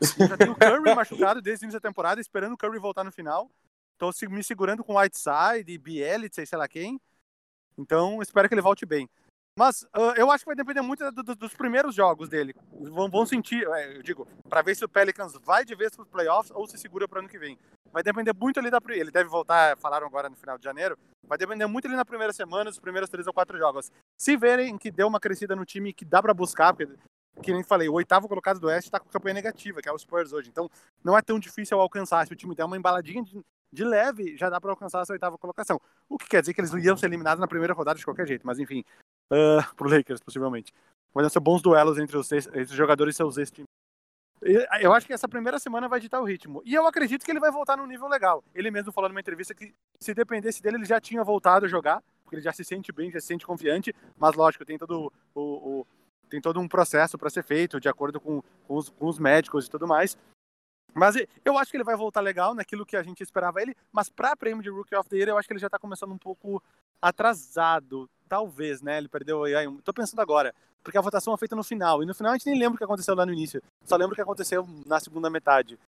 Já tem o Curry machucado desde o início da temporada, esperando o Curry voltar no final. Tô me segurando com Whiteside Bielitsa sei lá quem. Então, espero que ele volte bem. Mas uh, eu acho que vai depender muito do, do, dos primeiros jogos dele. Vão, vão sentir, é, eu digo, para ver se o Pelicans vai de vez para os playoffs ou se segura para ano que vem. Vai depender muito ali da. Ele deve voltar, falaram agora no final de janeiro. Vai depender muito ali na primeira semana, os primeiros três ou quatro jogos. Se verem que deu uma crescida no time que dá para buscar, porque que nem falei, o oitavo colocado do Oeste está com campanha negativa, que é o Spurs hoje. Então, não é tão difícil alcançar. Se o time der uma embaladinha de, de leve, já dá para alcançar essa oitava colocação. O que quer dizer que eles iam ser eliminados na primeira rodada de qualquer jeito. Mas, enfim, uh, pro Lakers, possivelmente. Vão ser bons duelos entre os, entre os jogadores e seus ex-times. Eu acho que essa primeira semana vai ditar o ritmo. E eu acredito que ele vai voltar num nível legal. Ele mesmo falou numa entrevista que, se dependesse dele, ele já tinha voltado a jogar, porque ele já se sente bem, já se sente confiante. Mas, lógico, tem todo o, o tem todo um processo para ser feito, de acordo com, com, os, com os médicos e tudo mais. Mas eu acho que ele vai voltar legal naquilo que a gente esperava ele, mas para prêmio de Rookie of the Year eu acho que ele já tá começando um pouco atrasado, talvez, né? Ele perdeu aí, tô pensando agora, porque a votação é feita no final, e no final a gente nem lembra o que aconteceu lá no início, só lembra o que aconteceu na segunda metade.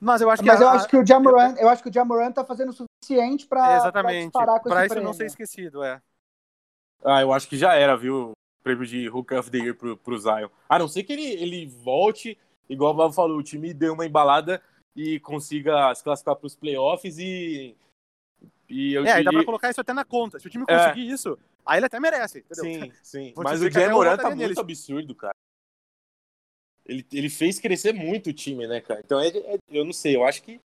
Mas eu acho que Mas eu a- acho que o Jamoran, eu acho que o Jamoran tá fazendo o suficiente pra, Exatamente. pra isso não prêmio. ser esquecido, é. Ah, eu acho que já era, viu? O prêmio de Hook of the Year pro, pro Zion. A não ser que ele, ele volte, igual o Vavo falou, o time dê uma embalada e consiga se classificar pros playoffs e. E eu É, aí dá pra colocar isso até na conta. Se o time É. conseguir isso, aí ele até merece, entendeu? Sim, sim. Vou Mas o até eu Jamoran tá muito absurdo, cara. Ele, ele fez crescer muito o time, né, cara? Então, é- é- eu não sei, eu acho que,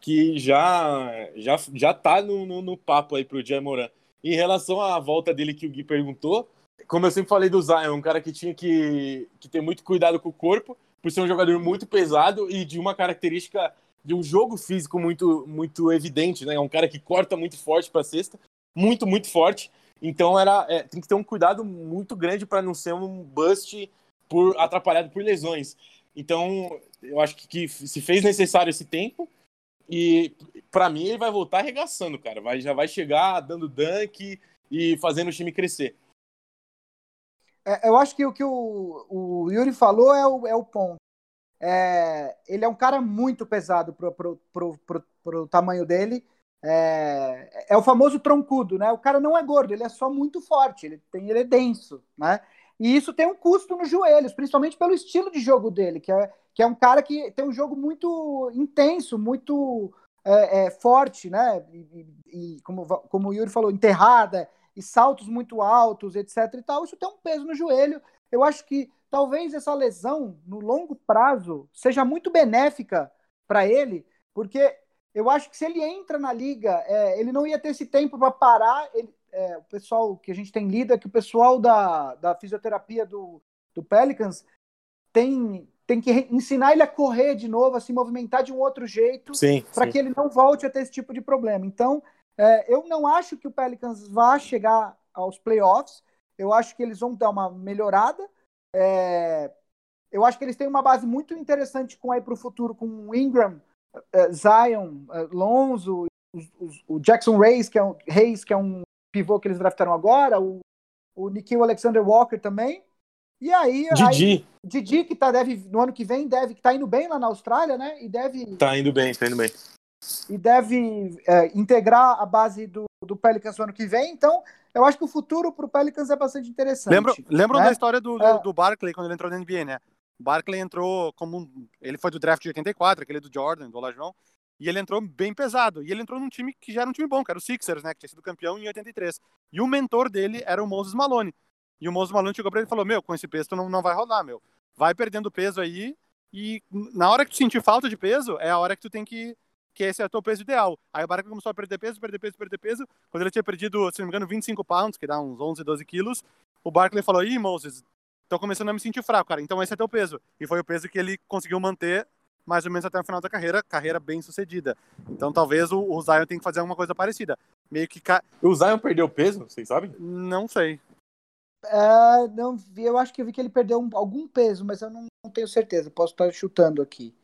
que já, já, já tá no, no, no papo aí pro Jamoran. Em relação à volta dele que o Gui perguntou, como eu sempre falei do Zion, um cara que tinha que, que ter muito cuidado com o corpo, por ser um jogador muito pesado e de uma característica de um jogo físico muito, muito evidente, né? É um cara que corta muito forte pra cesta, muito, muito forte. Então era, é, tem que ter um cuidado muito grande para não ser um bust por atrapalhado por lesões. Então, eu acho que, que se fez necessário esse tempo e para mim ele vai voltar arregaçando, cara. Vai, já vai chegar dando dunk e fazendo o time crescer. É, eu acho que o que o, o Yuri falou é o, é o ponto. É, ele é um cara muito pesado pro, pro, pro, pro, pro tamanho dele. É, é o famoso troncudo, né? O cara não é gordo, ele é só muito forte, ele, tem, ele é denso, né? E isso tem um custo nos joelhos, principalmente pelo estilo de jogo dele, que é, que é um cara que tem um jogo muito intenso, muito é, é, forte, né? E, e, como, como o Yuri falou, enterrada e saltos muito altos, etc. e tal. Isso tem um peso no joelho. Eu acho que talvez essa lesão, no longo prazo, seja muito benéfica para ele, porque eu acho que se ele entra na liga, é, ele não ia ter esse tempo para parar. Ele, é, o pessoal que a gente tem lido é que o pessoal da, da fisioterapia do, do Pelicans tem, tem que ensinar ele a correr de novo, a se movimentar de um outro jeito, para que ele não volte a ter esse tipo de problema. Então, é, eu não acho que o Pelicans vá chegar aos playoffs. Eu acho que eles vão dar uma melhorada. É, eu acho que eles têm uma base muito interessante com aí para o futuro, com o Ingram, uh, Zion, uh, Lonzo, os, os, o Jackson Reis que, é um, Reis, que é um pivô que eles draftaram agora, o, o Nikhil Alexander Walker também. E aí, Didi. aí, Didi que tá, deve, no ano que vem, deve, que tá indo bem lá na Austrália, né? E deve. Tá indo bem, tá indo bem. E deve é, integrar a base do, do Pelicans no ano que vem. Então, eu acho que o futuro pro Pelicans é bastante interessante. Lembram, lembram né? da história do, do, É. do Barkley quando ele entrou na NBA, né? O Barkley entrou como um, ele foi do draft de 84, aquele do Jordan, do Olajão, e ele entrou bem pesado. E ele entrou num time que já era um time bom, que era o Sixers, né? Que tinha sido campeão em 83. E o mentor dele era o Moses Malone. E o Moses Malone chegou pra ele e falou: Meu, com esse peso tu não, não vai rolar, meu. Vai perdendo peso aí. E na hora que tu sentir falta de peso, é a hora que tu tem que. Que esse é o teu peso ideal. Aí o Barkley começou a perder peso, perder peso, perder peso. Quando ele tinha perdido, se não me engano, 25 pounds, que dá uns 11, 12 quilos, o Barkley falou: Ih, Moses, tô começando a me sentir fraco, cara. Então esse é teu peso. E foi o peso que ele conseguiu manter mais ou menos até o final da carreira, carreira bem sucedida. Então talvez o, o Zion tenha que fazer alguma coisa parecida. Meio que. Ca... O Zion perdeu peso, vocês sabem? Não sei. É, não vi, eu acho que eu vi que ele perdeu um, algum peso, mas eu não, não, tenho certeza. Posso estar chutando aqui.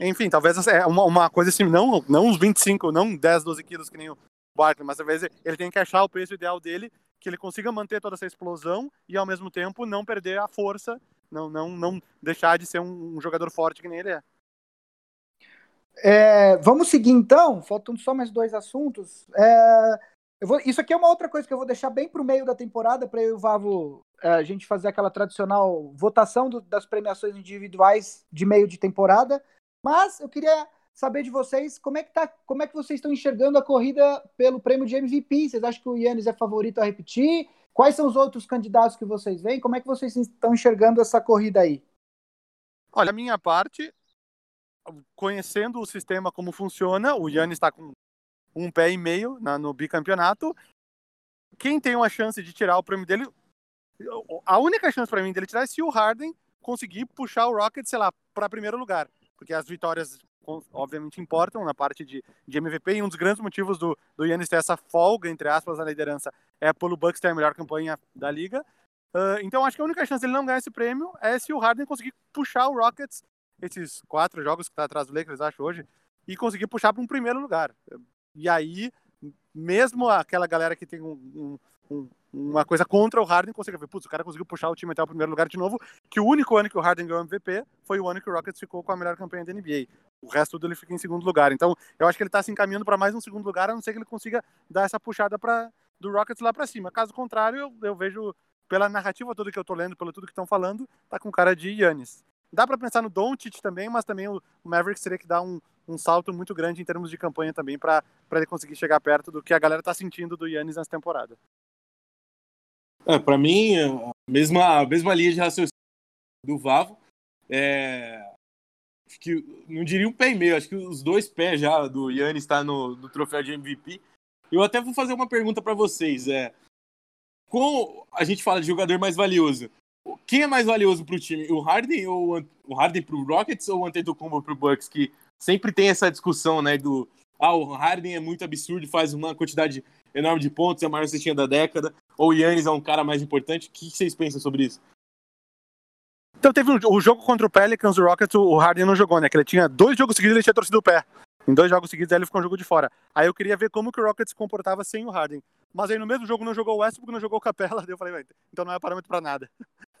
Enfim, talvez é uma, uma coisa assim, não, não uns 25, não 10, 12 quilos que nem o Barkley, mas talvez ele tenha que achar o peso ideal dele, que ele consiga manter toda essa explosão e ao mesmo tempo não perder a força, não, não, não deixar de ser um, um jogador forte que nem ele é. é. vamos seguir então, faltando só mais dois assuntos. É, vou, isso aqui é uma outra coisa que eu vou deixar bem para o meio da temporada, para eu e o Vavo é, a gente fazer aquela tradicional votação do, das premiações individuais de meio de temporada. Mas eu queria saber de vocês como é que tá, como é que vocês estão enxergando a corrida pelo prêmio de MVP? Vocês acham que o Yannis é favorito a repetir? Quais são os outros candidatos que vocês veem? Como é que vocês estão enxergando essa corrida aí? Olha, a minha parte, conhecendo o sistema como funciona, o Yannis está com um pé e meio na, no bicampeonato. Quem tem uma chance de tirar o prêmio dele, a única chance para mim dele tirar é se o Harden conseguir puxar o Rocket, sei lá, para primeiro lugar porque as vitórias obviamente importam na parte de, de MVP e um dos grandes motivos do, do Yannis ter essa folga, entre aspas, na liderança é pelo Bucks ter a melhor campanha da liga. Uh, então acho que a única chance dele não ganhar esse prêmio é se o Harden conseguir puxar o Rockets, esses quatro jogos que está atrás do Lakers, acho, hoje, e conseguir puxar para um primeiro lugar. E aí, mesmo aquela galera que tem um, um, um uma coisa contra o Harden, consegue ver, putz, o cara conseguiu puxar o time até o primeiro lugar de novo, que o único ano que o Harden ganhou MVP foi o ano que o Rockets ficou com a melhor campanha da NBA. O resto tudo ele fica em segundo lugar. Então, eu acho que ele tá se encaminhando para mais um segundo lugar, a não ser que ele consiga dar essa puxada para do Rockets lá para cima. Caso contrário, eu, eu, vejo pela narrativa toda que eu tô lendo, pelo tudo que estão falando, tá com cara de Yannis. Dá para pensar no Doncic também, mas também o Mavericks teria que dar um, um salto muito grande em termos de campanha também para ele conseguir chegar perto do que a galera tá sentindo do Yannis nessa temporada. É, para mim, a mesma, a mesma linha de raciocínio do Vavo. É, que não diria um pé e meio, acho que os dois pés já do Yannis está no, no troféu de MVP. Eu até vou fazer uma pergunta para vocês. É, com a gente fala de jogador mais valioso, quem é mais valioso para o time? O Harden ou o Harden para o Rockets ou o Antetokounmpo para o Bucks? Que sempre tem essa discussão, né? Do ah, o Harden é muito absurdo, faz uma quantidade enorme de pontos, é a maior cestinha da década, ou o Yannis é um cara mais importante. O que vocês pensam sobre isso? Então teve o jogo contra o Pelicans, o Rockets, o Harden não jogou, né? Que ele tinha dois jogos seguidos ele tinha torcido o pé. Em dois jogos seguidos ele ficou um jogo de fora. Aí eu queria ver como que o Rockets se comportava sem o Harden. Mas aí no mesmo jogo não jogou o Westbrook, não jogou o Capela. Daí eu falei, então não é parâmetro pra nada.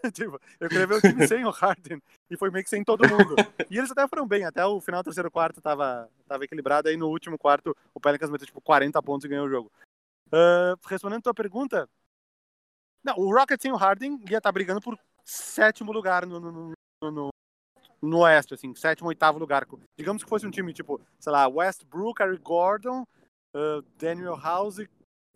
tipo, eu queria ver o time sem o Harden. E foi meio que sem todo mundo. E eles até foram bem. Até o final do terceiro quarto tava, tava equilibrado. Aí no último quarto o Pelicans meteu tipo 40 pontos e ganhou o jogo. Uh, respondendo a tua pergunta, não, o Rockets sem o Harden ia estar tá brigando por sétimo lugar no, no, no, no, no Oeste, assim, sétimo, oitavo lugar. Digamos que fosse um time tipo, sei lá, Westbrook, Harry Gordon, uh, Daniel House,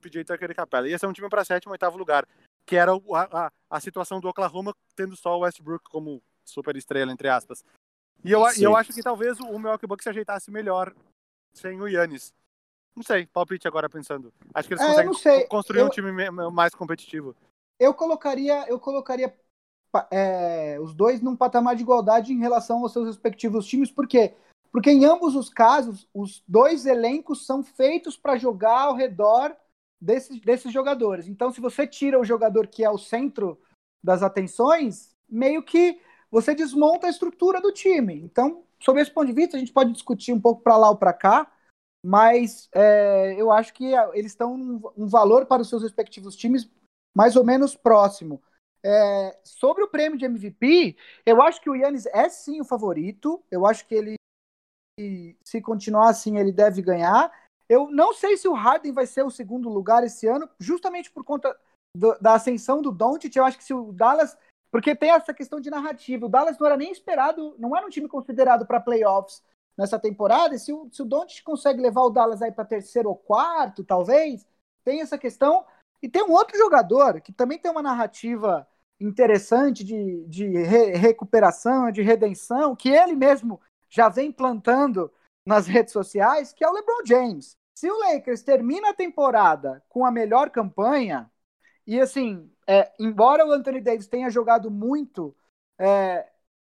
PJ Tucker e Capela. Ia ser um time para sétimo, oitavo lugar. Que era a, a, a, situação do Oklahoma tendo só o Westbrook como super estrela, entre aspas. E eu, eu acho que talvez o Milwaukee Bucks se ajeitasse melhor sem o Yannis. Não sei, palpite agora pensando. Acho que eles é, conseguem construir eu, um time mais competitivo. Eu colocaria, eu colocaria é, os dois num patamar de igualdade em relação aos seus respectivos times, por quê? Porque em ambos os casos, os dois elencos são feitos para jogar ao redor desses, desses jogadores. Então, se você tira o jogador que é o centro das atenções, meio que você desmonta a estrutura do time. Então, sob esse ponto de vista, a gente pode discutir um pouco para lá ou para cá, mas é, eu acho que eles estão um, um, valor para os seus respectivos times mais ou menos próximo. É, sobre o prêmio de MVP, eu acho que o Yannis é sim o favorito. Eu acho que ele, se continuar assim, ele deve ganhar. Eu não sei se o Harden vai ser o segundo lugar esse ano, justamente por conta do, da ascensão do Doncic. Eu acho que se o Dallas, porque tem essa questão de narrativa. O Dallas não era nem esperado, não era um time considerado para playoffs nessa temporada. E se o, se o Doncic consegue levar o Dallas aí para terceiro ou quarto, talvez, tem essa questão. E tem um outro jogador que também tem uma narrativa interessante de, de re, recuperação, de redenção, que ele mesmo já vem plantando nas redes sociais, que é o LeBron James. Se o Lakers termina a temporada com a melhor campanha, e assim, é, embora o Anthony Davis tenha jogado muito, é,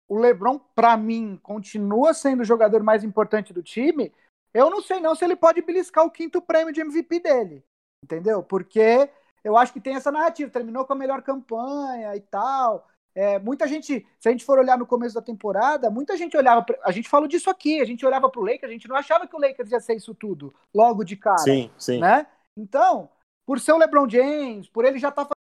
o LeBron, para mim, continua sendo o jogador mais importante do time. Eu não sei não se ele pode beliscar o quinto prêmio de MVP dele, entendeu? Porque eu acho que tem essa narrativa, terminou com a melhor campanha e tal. É, muita gente, se a gente for olhar no começo da temporada, muita gente olhava, pra, a gente falou disso aqui, a gente olhava para o Lakers, a gente não achava que o Lakers ia ser isso tudo, logo de cara. Sim, sim. Né? Então, por ser o LeBron James, por ele já estar tá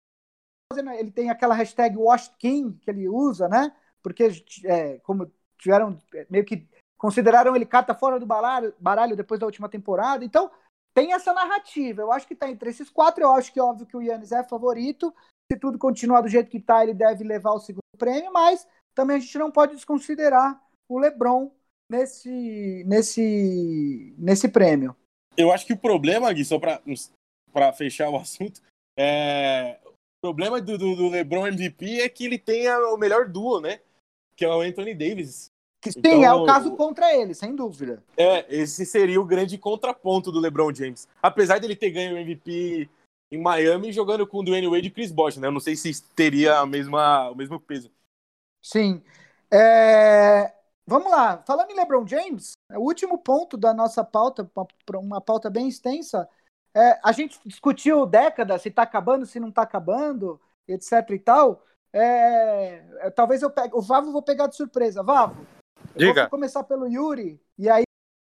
fazendo, ele tem aquela hashtag Washed King que ele usa, né? Porque, é, como tiveram, é, meio que consideraram ele carta fora do baralho, baralho depois da última temporada, então tem essa narrativa. Eu acho que está entre esses quatro. Eu acho que é óbvio que o Yannis é favorito. Se tudo continuar do jeito que está, ele deve levar o segundo prêmio, mas também a gente não pode desconsiderar o LeBron nesse, nesse, nesse prêmio. Eu acho que o problema, Gui, só para fechar o assunto, é... o problema do, do, do, LeBron MVP é que ele tem o melhor duo, né? Que é o Anthony Davis. Sim, então, é o caso contra ele, sem dúvida. É, esse seria o grande contraponto do LeBron James. Apesar dele ter ganho o MVP em Miami jogando com o Dwayne Wade e Chris Bosh, né? Eu não sei se teria a mesma, o mesmo peso. Sim. É... Vamos lá. Falando em LeBron James, o último ponto da nossa pauta, uma pauta bem extensa, é, a gente discutiu década, se está acabando, se não está acabando, etc e tal. É, é, talvez eu pegue. O Vavo vou pegar de surpresa. Vavo, Diga. Vou começar pelo Yuri, e aí.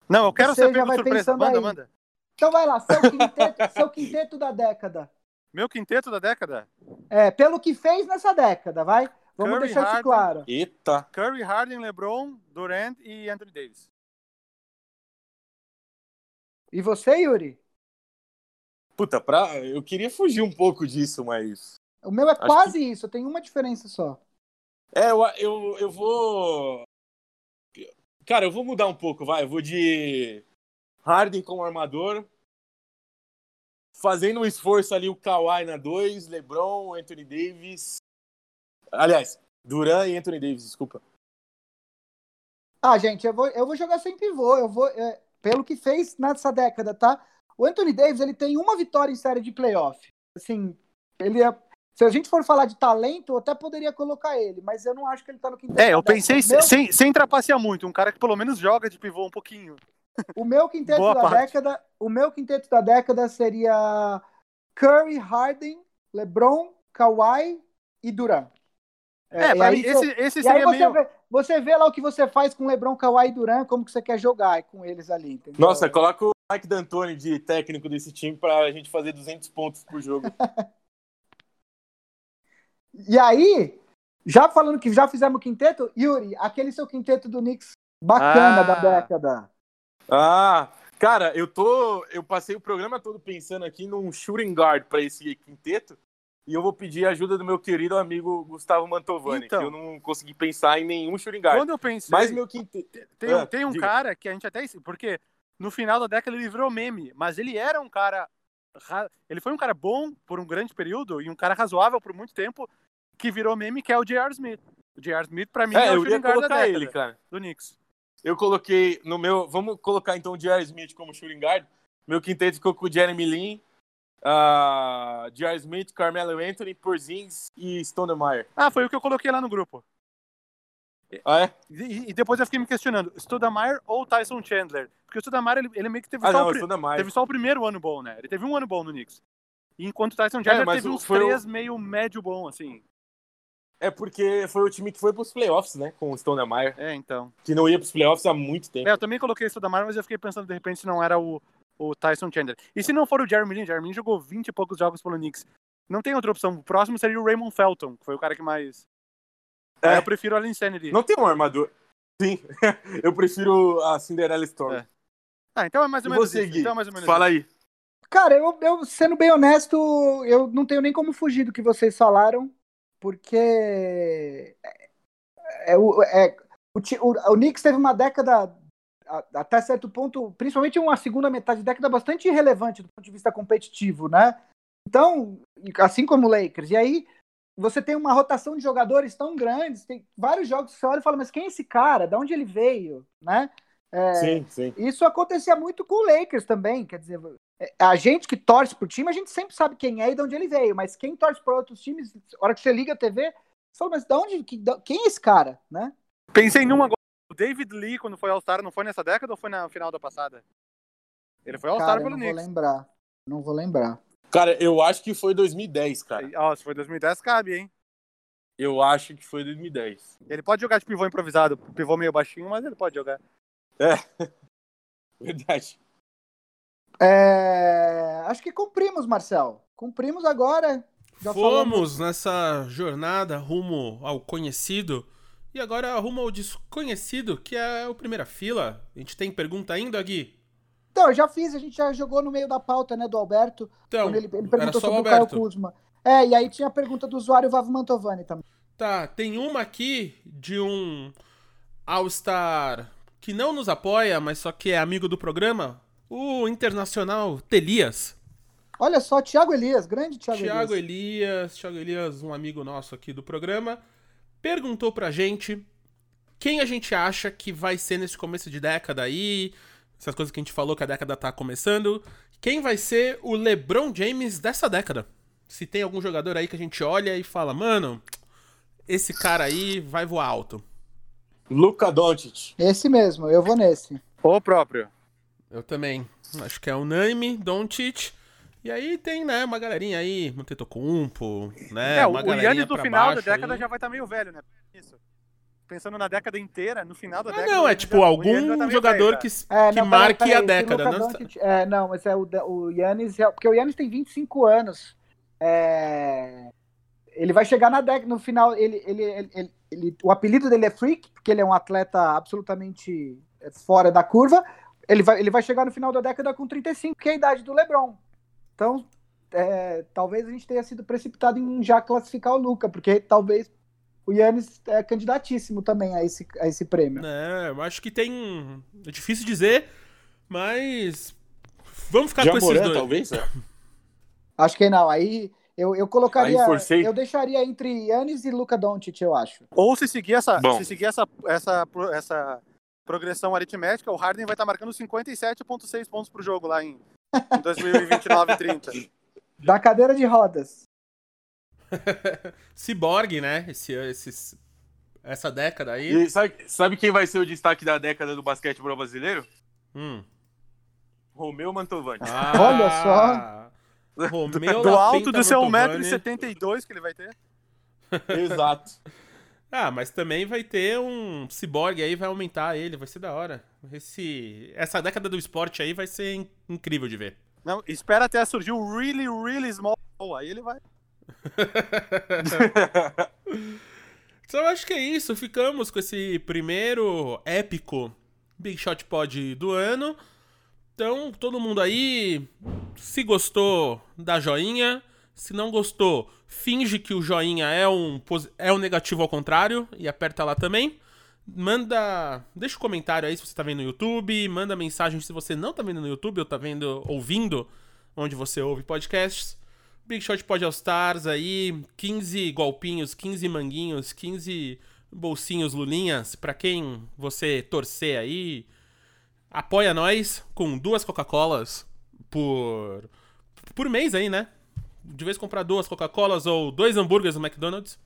Não, eu quero você já vai surpresa. Manda, aí. manda. Então vai lá, seu quinteto, seu quinteto da década. Meu quinteto da década? É, pelo que fez nessa década, vai? Vamos Curry, deixar isso Harden. claro. Eita. Curry, Harden, LeBron, Durant e Anthony Davis. E você, Yuri? Puta, pra... eu queria fugir um pouco disso, mas. O meu é Acho quase isso, tem uma diferença só. É, eu, eu, eu vou. Cara, eu vou mudar um pouco, vai. Eu vou de Harden como armador. Fazendo um esforço ali o Kawhi na 2, LeBron, Anthony Davis. Aliás, Duran e Anthony Davis, desculpa. Ah, gente, eu vou, eu vou jogar sem pivô. Eu vou, é, pelo que fez nessa década, tá? O Anthony Davis ele tem uma vitória em série de playoff. Assim, ele é, se a gente for falar de talento, eu até poderia colocar ele, mas eu não acho que ele tá no quinteto. É, eu pensei sem, sem trapacear muito, um cara que pelo menos joga de pivô um pouquinho. O meu quinteto Boa da parte. década, o meu quinteto da década seria Curry, Harden, LeBron, Kawhi e Durant. É, pra aí esse, esse aí seria você meio. vê, você vê lá o que você faz com LeBron, Kawhi e Durant, como que você quer jogar com eles ali, entendeu? Nossa, coloca o Mike D'Antoni de técnico desse time pra gente fazer 200 pontos por jogo. E aí, já falando que já fizemos o quinteto, Yuri, aquele seu quinteto do Knicks bacana Ah. da década. Ah, cara, eu tô. Eu passei o programa todo pensando aqui num shooting guard pra esse quinteto. E eu vou pedir a ajuda do meu querido amigo Gustavo Mantovani, Então. que eu não consegui pensar em nenhum shooting guard. Quando eu pensei. Mas meu quinteto. Tem, um- Ah, tem um diga. cara que a gente até. Porque no final da década ele virou meme, mas ele era um cara. ra- Ele foi um cara bom por um grande período e um cara razoável por muito tempo que virou meme, que é o J.R. Smith. O J.R. Smith, pra mim, é, É, o eu shooting ia colocar ele, cara. do Knicks. Eu coloquei no meu. Vamos colocar então o J.R. Smith como shooting guard. Meu quinteto ficou com o Jeremy Lin, uh, J.R. Smith, Carmelo Anthony, Porzingis e Stoudemire. Ah, foi o que eu coloquei lá no grupo. Ah, é? E, e depois eu fiquei me questionando, Stoudemire ou Tyson Chandler? Porque o Stoudemire, ele, ele meio que teve, Ah, só não, o teve só o primeiro ano bom, né? Ele teve um ano bom no Knicks. Enquanto o Tyson Chandler mas teve uns foi o- três meio médio bom, assim. É porque foi o time que foi pros playoffs, né? Com o Stoudemire. É, então. Que não ia pros playoffs há muito tempo. É, eu também coloquei Stoudemire, mas eu fiquei pensando de repente se não era o, o Tyson Chandler. E se não for o Jeremy Lin, Jeremy Lin jogou 20 e poucos jogos pelo Knicks. Não tem outra opção. O próximo seria o Raymond Felton, que foi o cara que mais... É. Eu prefiro o Insanity. Não tem um armador. Sim. eu prefiro a Cinderella Storm. É. Ah, então é mais ou menos você, isso. Gui? Então é mais ou menos Fala aí. Cara, eu, eu, sendo bem honesto, eu não tenho nem como fugir do que vocês falaram, porque é, é, o, é, o, o, Knicks teve uma década, até certo ponto, principalmente uma segunda metade de década bastante irrelevante do ponto de vista competitivo, né? Então, assim como o Lakers. E aí, você tem uma rotação de jogadores tão grandes, tem vários jogos que você olha e fala, mas quem é esse cara? De onde ele veio? Né? É, Sim, sim. isso acontecia muito com o Lakers também, quer dizer, a gente que torce pro time, a gente sempre sabe quem é e de onde ele veio, mas quem torce para outros times, na hora que você liga a TV, você fala, mas de onde, que- de- quem é esse cara, né? Pensei num agora. O David Lee, quando foi All-Star, não foi nessa década ou foi na final da passada? Ele foi All-Star Cara, eu pelo não vou Knicks. lembrar, não vou lembrar. Cara, eu acho que foi 2010, cara. Ó, se foi 2010, cabe, hein? Eu acho que foi 2010. Ele pode jogar de pivô improvisado, pivô meio baixinho, mas ele pode jogar. Verdade. É, acho que cumprimos, Marcel, cumprimos agora. Já Fomos nessa jornada rumo ao conhecido e agora rumo ao desconhecido, que é o primeira fila. A gente tem pergunta ainda, Gui? Então, eu já fiz, a gente já jogou no meio da pauta, né, do Alberto, Então, ele, ele perguntou sobre o Caio Alberto. Kuzma. É, e aí tinha a pergunta do usuário Vavo Mantovani também. Tá, tem uma aqui de um All-Star que não nos apoia, mas só que é amigo do programa, o internacional Telias. Olha só, Thiago Elias, grande Thiago, Thiago Elias. Elias, Thiago Elias, um amigo nosso aqui do programa, perguntou pra gente quem a gente acha que vai ser nesse começo de década aí, essas coisas que a gente falou que a década tá começando, quem vai ser o LeBron James dessa década? Se tem algum jogador aí que a gente olha e fala, mano, esse cara aí vai voar alto. Luca Doncic. Esse mesmo, eu vou nesse. O próprio. Eu também. Acho que é unânime, Doncic. E aí tem, né, uma galerinha aí, Antetokounmpo, né, É, uma o Yannis do final da década aí. já vai estar meio velho, né? Isso. Pensando na década inteira, no final da Ah, década. não, é tipo já- algum tá jogador velho, que. É, que não, marque peraí, a década. Não, Doncic- é, não, mas é o, o Yannis, é- porque o Yannis tem 25 anos. É, ele vai chegar na década, no final, ele, ele, ele, ele, o apelido dele é Freak, porque ele é um atleta absolutamente é, fora da curva. Ele vai, ele vai chegar no final da década com 35, que é a idade do LeBron. Então, é, talvez a gente tenha sido precipitado em já classificar o Luca, porque talvez o Yannis é candidatíssimo também a esse, a esse prêmio. É, eu acho que tem. É difícil dizer, mas. Vamos ficar com esses dois. talvez? É. Acho que não. Aí eu, eu colocaria. Eu deixaria entre Yannis e Luca Doncic, eu acho. Ou se seguir essa, se seguir essa, essa, essa progressão aritmética, o Harden vai estar marcando 57,6 pontos por jogo lá em, em 2029 30. Da cadeira de rodas. Cyborg, né? Esse, esses, essa década aí. E sabe, sabe quem vai ser o destaque da década do basquetebol brasileiro? Hum. Romeu Mantovani. Ah, Olha só. Romeu do alto do seu 1,72m que ele vai ter. Exato. Ah, mas também vai ter um ciborgue aí, vai aumentar ele, vai ser da hora. Esse, essa década do esporte aí vai ser incrível de ver. Não, espera até surgir o really, really small, aí ele vai. então eu acho que é isso. Ficamos com esse primeiro épico Big Shot Pod do ano. Então, todo mundo aí, se gostou, dá joinha. Se não gostou, finge que o joinha é um, é um negativo ao contrário e aperta lá também. Manda. Deixa um comentário aí se você tá vendo no YouTube. Manda mensagem se você não tá vendo no YouTube ou tá vendo, ouvindo onde você ouve podcasts. Big Shot Pod All Stars aí, 15 golpinhos, 15 manguinhos, 15 bolsinhos lulinhas, para quem você torcer aí. Apoia nós com duas Coca-Colas por por mês aí, né? De vez comprar duas Coca-Colas ou dois hambúrgueres no McDonald's,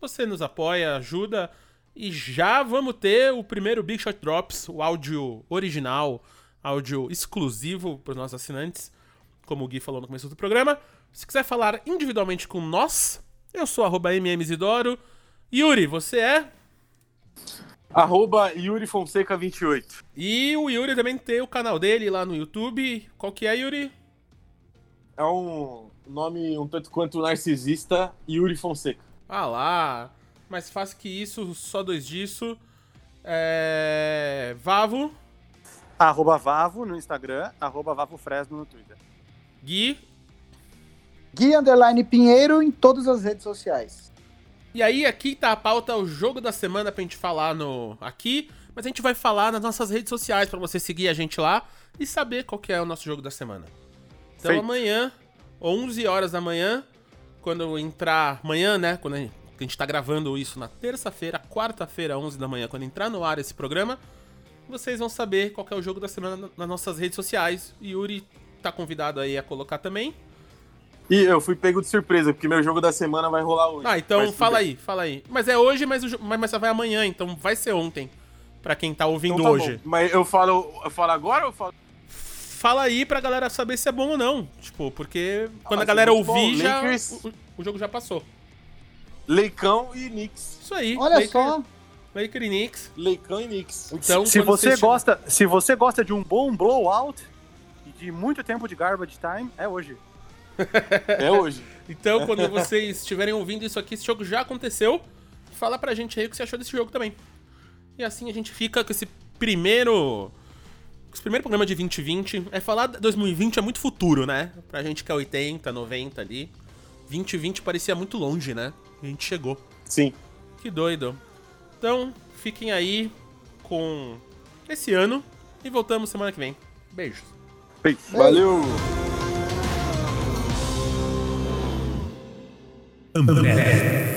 você nos apoia, ajuda e já vamos ter o primeiro Big Shot Drops, o áudio original, áudio exclusivo para os nossos assinantes, como o Gui falou no começo do programa. Se quiser falar individualmente com nós, eu sou arroba mmzidoro. Yuri, você é? Arroba Yuri Fonseca 28. E o Yuri também tem o canal dele lá no YouTube. Qual que é, Yuri? É um nome um tanto quanto narcisista, Yuri Fonseca. Ah lá, mais fácil que isso, só dois disso. É... Vavo. Arroba Vavo no Instagram, arroba Vavo Fresno no Twitter. Gui. Gui Underline Pinheiro em todas as redes sociais. E aí, aqui tá a pauta, o jogo da semana pra gente falar no aqui, mas a gente vai falar nas nossas redes sociais para você seguir a gente lá e saber qual que é o nosso jogo da semana. Então Feito. amanhã, 11 horas da manhã, quando entrar amanhã, né, quando a gente, a gente tá gravando isso na terça-feira, quarta-feira, 11 da manhã, quando entrar no ar esse programa, vocês vão saber qual é o jogo da semana nas nossas redes sociais. Yuri tá convidado aí a colocar também. E eu fui pego de surpresa, porque meu jogo da semana vai rolar hoje. Ah, então fala aí, fala aí. Mas é hoje, mas, o, mas, mas vai amanhã, então vai ser ontem. Pra quem tá ouvindo então tá hoje. Bom. Mas eu falo, eu falo agora ou eu falo. Fala aí pra galera saber se é bom ou não. Tipo, porque quando ah, a galera ouvir, já, o, o, jogo já passou. Leicão e Knicks. Isso aí. Olha Laker, só. Laker e Knicks. Leicão e Knicks. Então, se você gosta, se você gosta de um bom blowout e de muito tempo de garbage time, é hoje. É hoje. então, quando vocês estiverem ouvindo isso aqui, esse jogo já aconteceu. Fala pra gente aí o que você achou desse jogo também. E assim a gente fica com esse primeiro. Esse primeiro programa de 2020. É falar 2020 é muito futuro, né? Pra gente que é 80, 90 ali. 2020 parecia muito longe, né? A gente chegou. Sim. Que doido. Então, fiquem aí com esse ano e voltamos semana que vem. Beijos. Beijo. Valeu! Ambev.